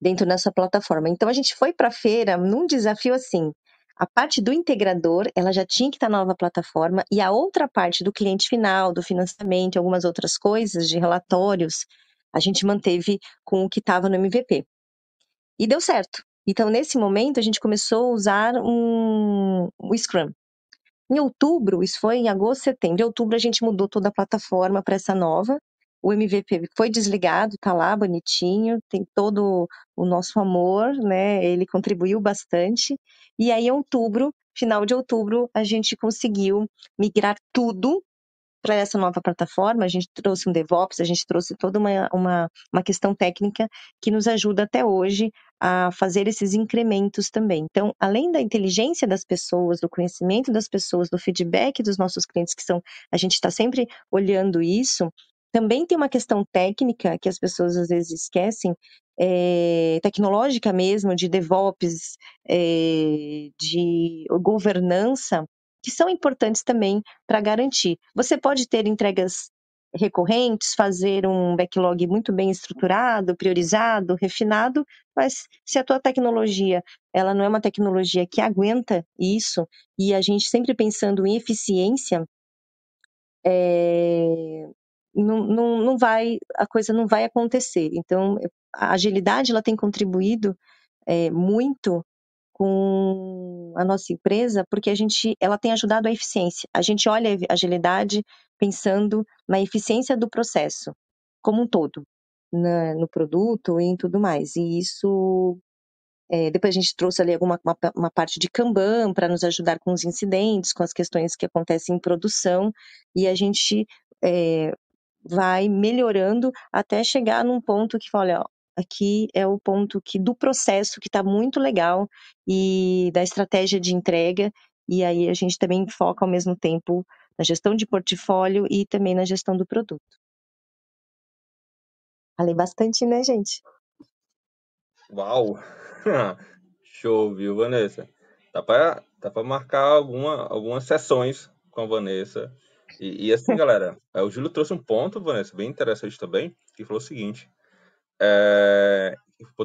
dentro dessa plataforma. Então a gente foi para a feira num desafio assim. A parte do integrador, ela já tinha que estar na nova plataforma e a outra parte do cliente final, do financiamento, algumas outras coisas de relatórios, a gente manteve com o que estava no MVP. E deu certo. Então, nesse momento, a gente começou a usar um, o Scrum. Em outubro, isso foi em agosto, setembro. Em outubro, a gente mudou toda a plataforma para essa nova. O MVP foi desligado, tá lá bonitinho, tem todo o nosso amor, né? Ele contribuiu bastante. E aí, em outubro, final de outubro, a gente conseguiu migrar tudo para essa nova plataforma, a gente trouxe um DevOps, a gente trouxe toda uma, uma, uma questão técnica que nos ajuda até hoje a fazer esses incrementos também. Então, além da inteligência das pessoas, do conhecimento das pessoas, do feedback dos nossos clientes, que são, a gente está sempre olhando isso, também tem uma questão técnica que as pessoas às vezes esquecem, é, tecnológica mesmo, de DevOps, é, de governança, que são importantes também para garantir. Você pode ter entregas recorrentes, fazer um backlog muito bem estruturado, priorizado, refinado, mas se a tua tecnologia, ela não é uma tecnologia que aguenta isso, e a gente sempre pensando em eficiência, é, não, não, não vai, a coisa não vai acontecer. Então, a agilidade, ela tem contribuído é, muito com a nossa empresa, porque a gente, ela tem ajudado a eficiência. A gente olha a agilidade pensando na eficiência do processo como um todo, na, no produto e em tudo mais. E isso, é, depois a gente trouxe ali alguma uma, uma parte de Kanban para nos ajudar com os incidentes, com as questões que acontecem em produção, e a gente é, vai melhorando até chegar num ponto que fala, olha, aqui é o ponto que do processo que está muito legal e da estratégia de entrega e aí a gente também foca ao mesmo tempo na gestão de portfólio e também na gestão do produto. Falei bastante, né, gente? Uau! Show, viu, Vanessa? Dá para dá marcar alguma, algumas sessões com a Vanessa. E, e assim, galera, é, o Júlio trouxe um ponto, Vanessa, bem interessante também, que falou o seguinte: é,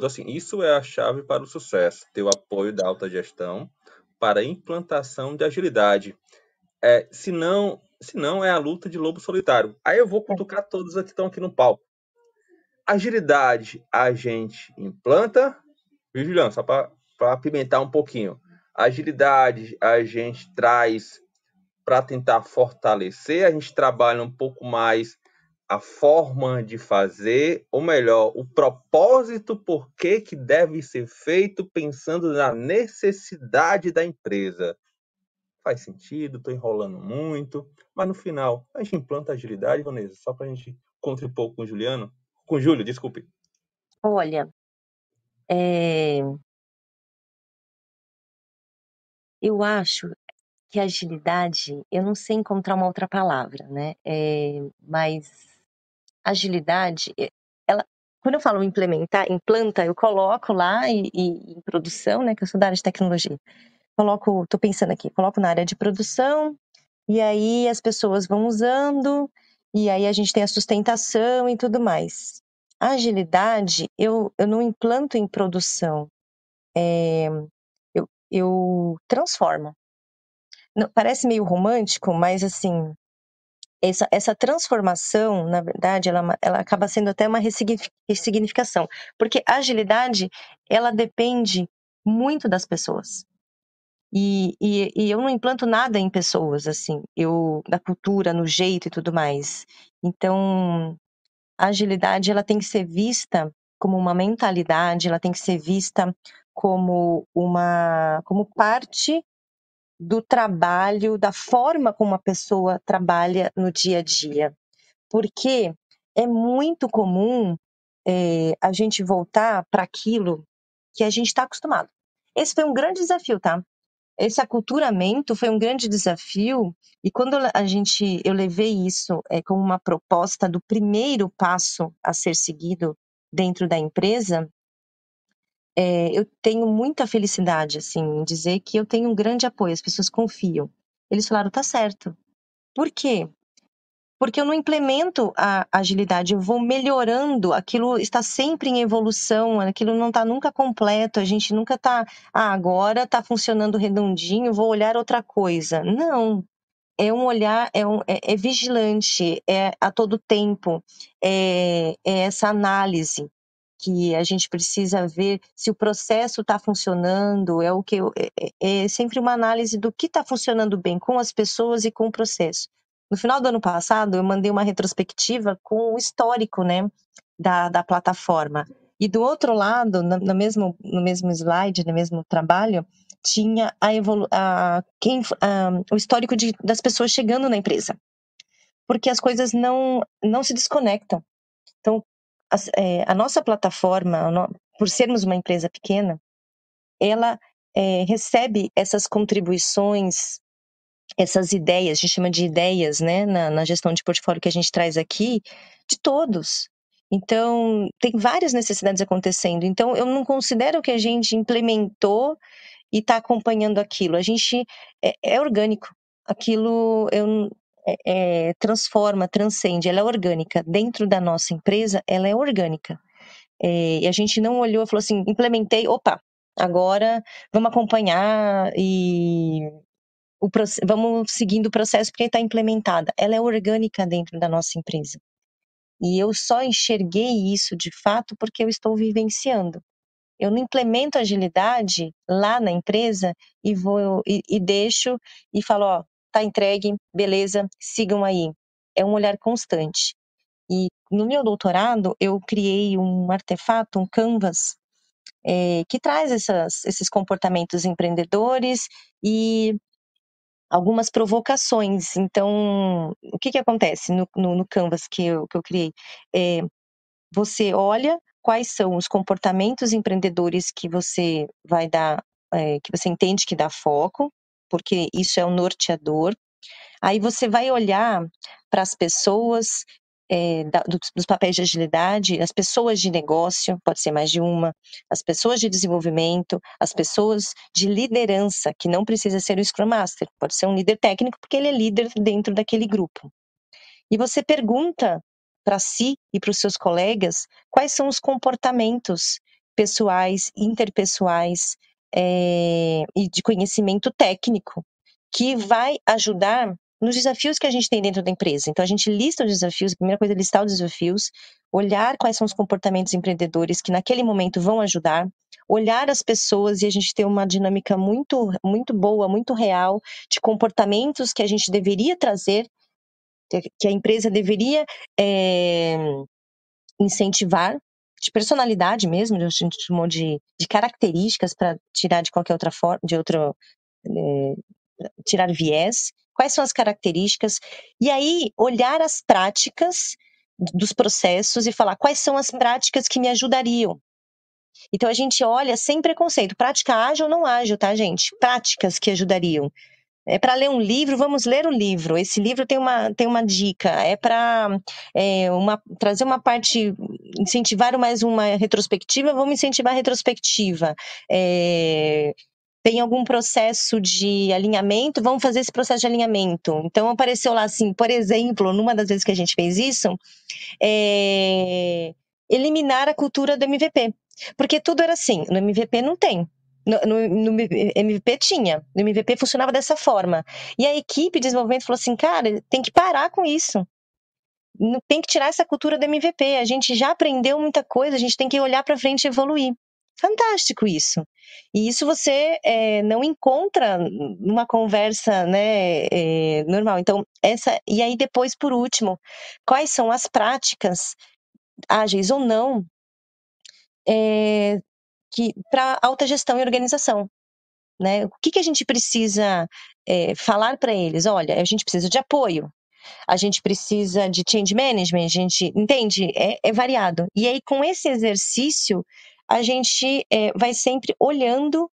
assim, isso é a chave para o sucesso, ter o apoio da alta gestão para a implantação de agilidade. É, se, não, se não, é a luta de lobo solitário. Aí eu vou cutucar todos que estão aqui no palco. Agilidade a gente implanta, viu, Juliano? Só para apimentar um pouquinho. Agilidade a gente traz para tentar fortalecer, a gente trabalha um pouco mais a forma de fazer, ou melhor, o propósito por que, que deve ser feito pensando na necessidade da empresa. Faz sentido, estou enrolando muito, mas no final a gente implanta agilidade, Vanessa, só para a gente contribuir com o Juliano, com o Júlio, desculpe. Olha, é... eu acho que agilidade, eu não sei encontrar uma outra palavra, né? É... Mas agilidade, ela, quando eu falo implementar, implanta, eu coloco lá e, e, em produção, né, que eu sou da área de tecnologia. Coloco, tô pensando aqui, coloco na área de produção, e aí as pessoas vão usando, e aí a gente tem a sustentação e tudo mais. Agilidade, eu, eu não implanto em produção, é, eu, eu transformo. Parece meio romântico, mas assim, essa, essa transformação, na verdade, ela, ela acaba sendo até uma ressignificação, porque a agilidade, ela depende muito das pessoas. E, e, e, eu não implanto nada em pessoas, assim, eu, da cultura, no jeito e tudo mais. Então, a agilidade, ela tem que ser vista como uma mentalidade, ela tem que ser vista como uma, como parte do trabalho, da forma como a pessoa trabalha no dia a dia. Porque é muito comum é, a gente voltar para aquilo que a gente está acostumado. Esse foi um grande desafio, tá? Esse aculturamento foi um grande desafio e quando a gente eu levei isso é, como uma proposta do primeiro passo a ser seguido dentro da empresa, é, eu tenho muita felicidade assim em dizer que eu tenho um grande apoio, as pessoas confiam. Eles falaram, tá certo. Por quê? porque eu não implemento a agilidade, eu vou melhorando, aquilo está sempre em evolução, aquilo não está nunca completo, a gente nunca está, ah, agora está funcionando redondinho, vou olhar outra coisa. Não, é um olhar, é, um, é, é vigilante, é a todo tempo, é, é essa análise que a gente precisa ver se o processo está funcionando, é o que eu, é, é, é sempre uma análise do que está funcionando bem com as pessoas e com o processo. No final do ano passado, eu mandei uma retrospectiva com o histórico, né, da, da plataforma. E do outro lado, no, no, mesmo, no mesmo slide, no mesmo trabalho, tinha a evolu a, quem, a, o histórico de, das pessoas chegando na empresa. Porque as coisas não, não se desconectam. Então, a, é, a nossa plataforma, por sermos uma empresa pequena, ela é, recebe essas contribuições essas ideias, a gente chama de ideias, né, na, na gestão de portfólio que a gente traz aqui, de todos. Então, tem várias necessidades acontecendo. Então, eu não considero que a gente implementou e está acompanhando aquilo. A gente é, é orgânico. Aquilo eu, é, é, transforma, transcende. Ela é orgânica. Dentro da nossa empresa, ela é orgânica. É, e a gente não olhou e falou assim: implementei, opa, agora vamos acompanhar e o, vamos seguindo o processo porque está implementada. Ela é orgânica dentro da nossa empresa. E eu só enxerguei isso de fato porque eu estou vivenciando. Eu não implemento agilidade lá na empresa e vou e, e deixo e falo, ó, tá entregue, beleza, sigam aí. É um olhar constante. E no meu doutorado eu criei um artefato, um canvas, é, que traz essas, esses comportamentos empreendedores e algumas provocações. Então, o que, que acontece no, no, no Canvas que eu, que eu criei? É, você olha quais são os comportamentos empreendedores que você vai dar, é, que você entende que dá foco, porque isso é o norteador. Aí você vai olhar para as pessoas é, da, dos, dos, papéis de agilidade, as pessoas de negócio, pode ser mais de uma, as pessoas de desenvolvimento, as pessoas de liderança, que não precisa ser o Scrum Master, pode ser um líder técnico, porque ele é líder dentro daquele grupo. E você pergunta para si e para os seus colegas quais são os comportamentos pessoais, interpessoais é, e de conhecimento técnico que vai ajudar nos desafios que a gente tem dentro da empresa. Então, a gente lista os desafios, a primeira coisa é listar os desafios, olhar quais são os comportamentos empreendedores que naquele momento vão ajudar, olhar as pessoas e a gente ter uma dinâmica muito, muito boa, muito real de comportamentos que a gente deveria trazer, que a empresa deveria é, incentivar, de personalidade mesmo, a gente chamou de, de características para tirar de qualquer outra forma, de outro, é, tirar viés, quais são as características, e aí olhar as práticas dos processos e falar quais são as práticas que me ajudariam. Então a gente olha sem preconceito, prática ágil ou não ágil, tá, gente? Práticas que ajudariam. É para ler um livro, vamos ler o livro. Esse livro tem uma, tem uma dica. É para é, uma, trazer uma parte, incentivar mais uma retrospectiva, vamos incentivar a retrospectiva. É, tem algum processo de alinhamento, vamos fazer esse processo de alinhamento. Então apareceu lá assim, por exemplo, numa das vezes que a gente fez isso, é... eliminar a cultura do MVP. Porque tudo era assim, no MVP não tem. No, no, no, MVP tinha, no MVP funcionava dessa forma. E a equipe de desenvolvimento falou assim, cara, tem que parar com isso. Tem que tirar essa cultura do MVP. A gente já aprendeu muita coisa, a gente tem que olhar para frente e evoluir. Fantástico isso. E isso você é, não encontra numa conversa né, é, normal. Então, essa. E aí, depois, por último, quais são as práticas, ágeis ou não, é, que para alta gestão e organização? Né? O que, que a gente precisa falar para eles? Olha, a gente precisa de apoio. a gente precisa de change management, a gente entende, é, é variado. E aí, com esse exercício, a gente é, vai sempre olhando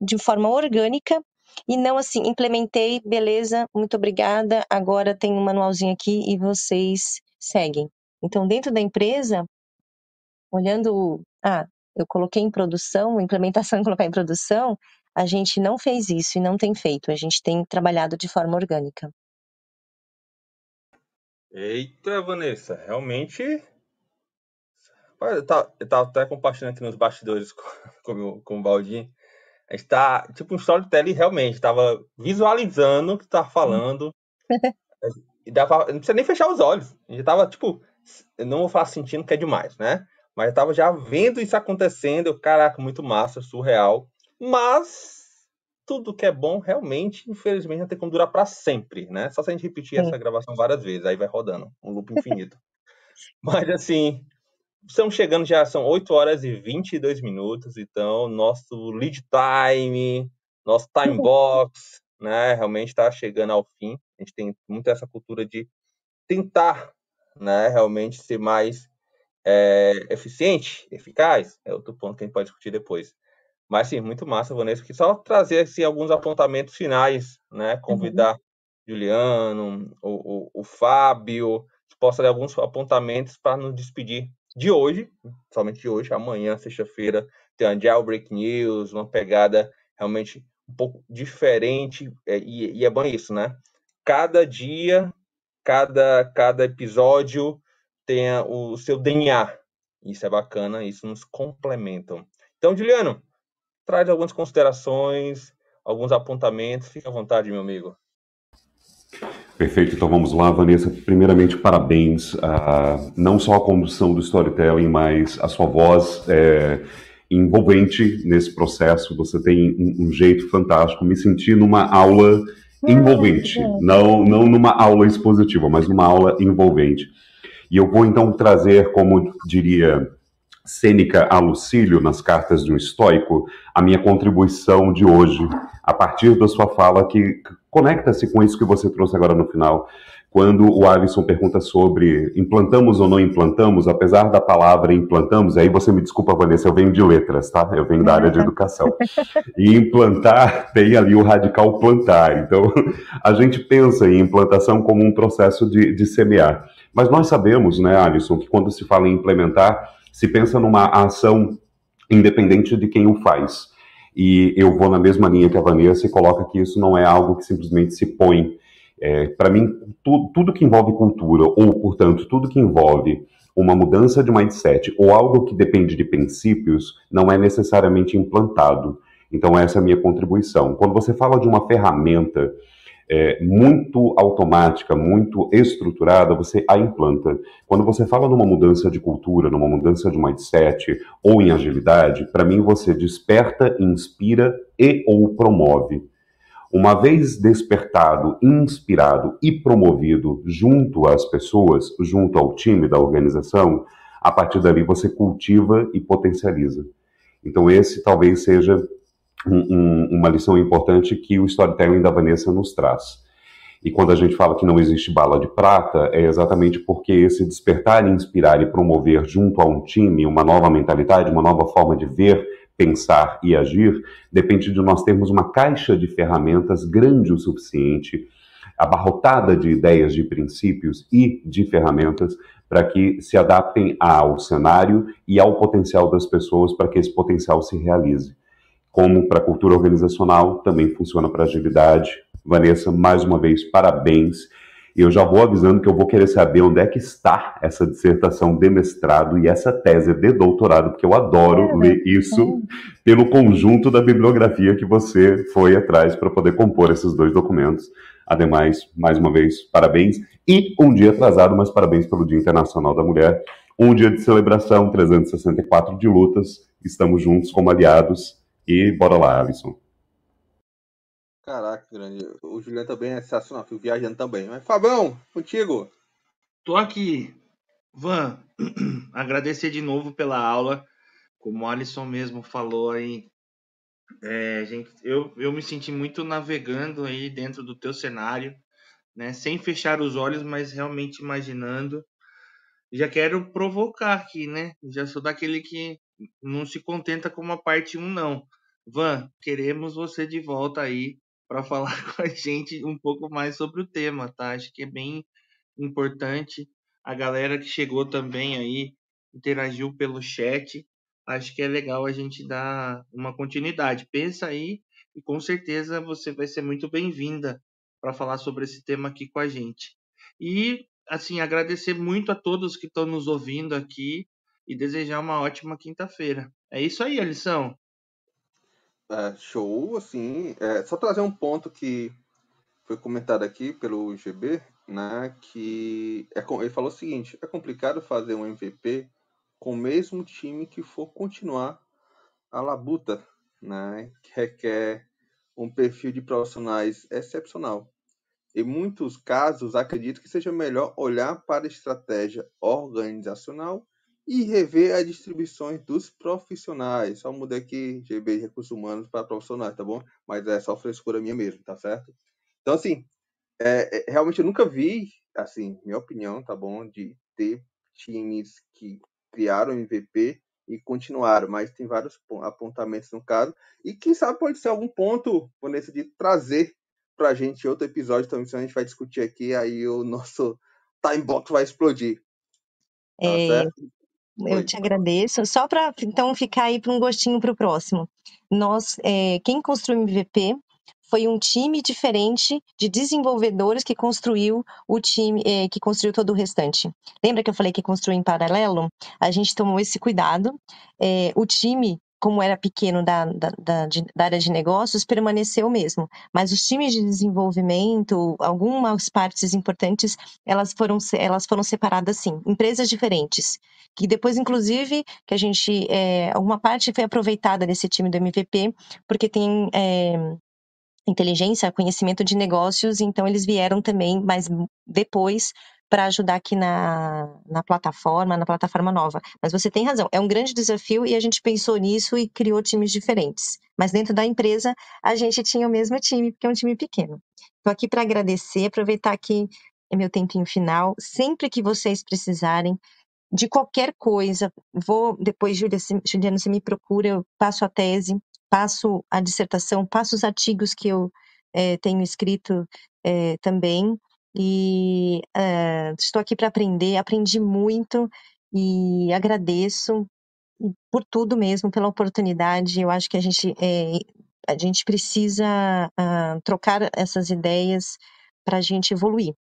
de forma orgânica e não assim, implementei, beleza, muito obrigada, agora tem um manualzinho aqui e vocês seguem. Então, dentro da empresa, olhando, ah, eu coloquei em produção, implementação colocar em produção, a gente não fez isso e não tem feito, a gente tem trabalhado de forma orgânica. Eita, Vanessa, realmente. Eu tava, eu tava até compartilhando aqui nos bastidores com, com, com o Baldinho. A gente tá, tipo, um storytelling realmente, tava visualizando o que tá falando. e dava, não precisa nem fechar os olhos. A gente tava, tipo, eu não vou falar sentindo que é demais, né? Mas eu tava já vendo isso acontecendo. Eu, caraca, muito massa, surreal. Mas tudo que é bom, realmente, infelizmente, não tem como durar para sempre, né? Só se a gente repetir essa gravação várias vezes, aí vai rodando, um loop infinito. Mas assim, estamos chegando já, são 8 horas e 22 minutos, então nosso lead time, nosso time box, né, realmente está chegando ao fim. A gente tem muito essa cultura de tentar, né, realmente ser mais é, eficiente, eficaz. É outro ponto que a gente pode discutir depois. Mas sim, muito massa, Vanessa. Que só trazer assim, alguns apontamentos finais, né? Convidar uhum. Juliano, o, o, o Fábio, que possa dar alguns apontamentos para nos despedir de hoje, somente de hoje, amanhã, sexta-feira, tem uma Jailbreak News, uma pegada realmente um pouco diferente, é, e, e, é bom isso, né? Cada dia, cada, cada episódio tem o seu DNA. Isso é bacana, isso nos complementa. Então, Juliano, traz algumas considerações, alguns apontamentos. Fique à vontade, meu amigo. Perfeito, então vamos lá, Vanessa. Primeiramente, parabéns, a, não só a condução do storytelling, mas a sua voz é, envolvente nesse processo. Você tem um, um, jeito fantástico. Me senti numa aula envolvente, não, não numa aula expositiva, mas numa aula envolvente. E eu vou então trazer, como diria Sêneca a Lucílio nas cartas de um estoico, a minha contribuição de hoje, a partir da sua fala que conecta-se com isso que você trouxe agora no final, quando o Alisson pergunta sobre implantamos ou não implantamos, apesar da palavra implantamos, aí você me desculpa, Vanessa, eu venho de letras, tá? Eu venho da área de educação. E implantar tem ali o radical plantar. Então, a gente pensa em implantação como um processo de, de semear. Mas nós sabemos, né, Alisson, que quando se fala em implementar, se pensa numa ação independente de quem o faz. E eu vou na mesma linha que a Vanessa e coloca que isso não é algo que simplesmente se põe. É, Para mim, tu, tudo que envolve cultura, ou, portanto, tudo que envolve uma mudança de mindset ou algo que depende de princípios, não é necessariamente implantado. Então, essa é a minha contribuição. Quando você fala de uma ferramenta é, muito automática, muito estruturada, você a implanta. Quando você fala numa mudança de cultura, numa mudança de mindset ou em agilidade, para mim você desperta, inspira e ou promove. Uma vez despertado, inspirado e promovido junto às pessoas, junto ao time da organização, a partir dali você cultiva e potencializa. Então, esse talvez seja um, uma lição importante que o storytelling da Vanessa nos traz. E quando a gente fala que não existe bala de prata, é exatamente porque esse despertar, inspirar e promover junto a um time uma nova mentalidade, uma nova forma de ver, pensar e agir, depende de nós termos uma caixa de ferramentas grande o suficiente, abarrotada de ideias, de princípios e de ferramentas para que se adaptem ao cenário e ao potencial das pessoas para que esse potencial se realize como para a cultura organizacional, também funciona para agilidade. Vanessa, mais uma vez, parabéns. E eu já vou avisando que eu vou querer saber onde é que está essa dissertação de mestrado e essa tese de doutorado, porque eu adoro é, ler isso é. pelo conjunto da bibliografia que você foi atrás para poder compor esses dois documentos. Ademais, mais uma vez, parabéns. E um dia atrasado, mas parabéns pelo Dia Internacional da Mulher. Um dia de celebração, 364 de lutas. Estamos juntos como aliados e bora lá, Alisson. Caraca, grande. O Juliano também é sensacional, fui viajando também. Mas Fabão, contigo. Tô aqui. Van, agradecer de novo pela aula. Como o Alisson mesmo falou aí, é, gente, eu, eu me senti muito navegando aí dentro do teu cenário, né? Sem fechar os olhos, mas realmente imaginando. Já quero provocar aqui, né? Já sou daquele que não se contenta com uma parte 1, não. Van, queremos você de volta aí para falar com a gente um pouco mais sobre o tema, tá? Acho que é bem importante. A galera que chegou também aí interagiu pelo chat. Acho que é legal a gente dar uma continuidade. Pensa aí e com certeza você vai ser muito bem-vinda para falar sobre esse tema aqui com a gente. E assim, agradecer muito a todos que estão nos ouvindo aqui e desejar uma ótima quinta-feira. É isso aí, Alisson. É, show, assim, é, só trazer um ponto que foi comentado aqui pelo GB, né, que é, ele falou o seguinte, é complicado fazer um MVP com o mesmo time que for continuar a labuta, né, que requer um perfil de profissionais excepcional. Em muitos casos, acredito que seja melhor olhar para a estratégia organizacional e rever as distribuições dos profissionais. Só mudei aqui GB Recursos Humanos para profissionais, tá bom? Mas é só frescura minha mesmo, tá certo? Então, assim, é, é, realmente eu nunca vi, assim, minha opinião, tá bom? De ter times que criaram MVP e continuaram, mas tem vários apontamentos no caso. E quem sabe pode ser algum ponto, Vanessa, de trazer para a gente outro episódio também, a gente vai discutir aqui, aí o nosso time box vai explodir. Tá é, eu te agradeço. Só para então ficar aí para um gostinho para o próximo. Nós, é, quem construiu o MVP foi um time diferente de desenvolvedores que construiu o time, é, que construiu todo o restante. Lembra que eu falei que construiu em paralelo? A gente tomou esse cuidado. É, o time como era pequeno da, da, da, de, da, área de negócios, permaneceu mesmo. Mas os times de desenvolvimento, algumas partes importantes, elas foram, elas foram separadas sim, empresas diferentes. Que depois, inclusive, que a gente. É, alguma parte foi aproveitada desse time do MVP, porque tem. É, inteligência, conhecimento de negócios, então eles vieram também, mas depois para ajudar aqui na, na plataforma, na plataforma nova. Mas você tem razão, é um grande desafio e a gente pensou nisso e criou times diferentes. Mas dentro da empresa, a gente tinha o mesmo time, porque é um time pequeno. Estou aqui para agradecer, aproveitar que é meu tempinho final. Sempre que vocês precisarem de qualquer coisa, vou, depois, Julia, Juliana, você me procura, eu passo a tese, passo a dissertação, passo os artigos que eu é, tenho escrito é, também. E uh, estou aqui para aprender, aprendi muito e agradeço por tudo mesmo, pela oportunidade. Eu acho que a gente, é, a gente precisa uh, trocar essas ideias para a gente evoluir.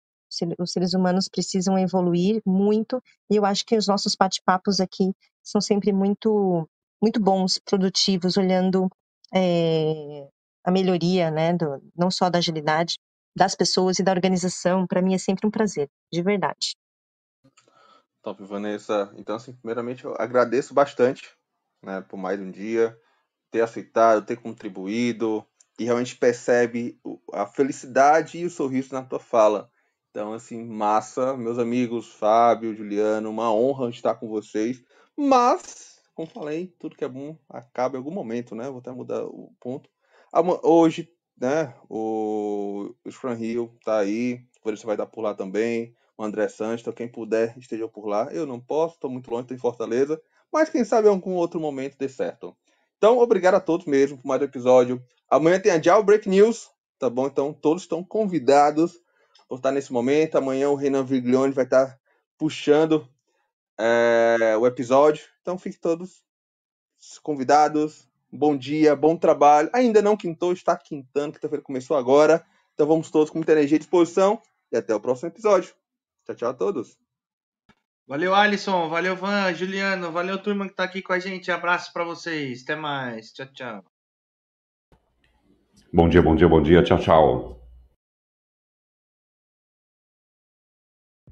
Os seres humanos precisam evoluir muito e eu acho que os nossos bate-papos aqui são sempre muito, muito bons, produtivos, olhando é, a melhoria, né, do, não só da agilidade, das pessoas e da organização, para mim é sempre um prazer, de verdade. Top, Vanessa. Então, assim, primeiramente eu agradeço bastante, né, por mais um dia, ter aceitado, ter contribuído, e realmente percebe a felicidade e o sorriso na tua fala. Então, assim, massa, meus amigos, Fábio, Juliano, uma honra estar com vocês. Mas, como falei, tudo que é bom acaba em algum momento, né? Vou até mudar o ponto. Hoje né? O, Fran Rio tá aí, o você vai estar por lá também. O André Santos, então quem puder esteja por lá. Eu não posso, estou muito longe, estou em Fortaleza, mas quem sabe em algum outro momento dê certo. Então, obrigado a todos mesmo por mais um episódio. Amanhã tem a Dial Break News, tá bom? Então, todos estão convidados por estar nesse momento. Amanhã o Renan Viglione vai estar puxando é, o episódio. Então, fiquem todos convidados. Bom dia, bom trabalho. Ainda não quintou, está quintando, quinta-feira começou agora. Então vamos todos com muita energia e disposição. E até o próximo episódio. Tchau, tchau a todos. Valeu, Alisson. Valeu, Van, Juliano. Valeu, turma que está aqui com a gente. Abraço para vocês. Até mais. Tchau, tchau. Bom dia, bom dia, bom dia. Tchau, tchau.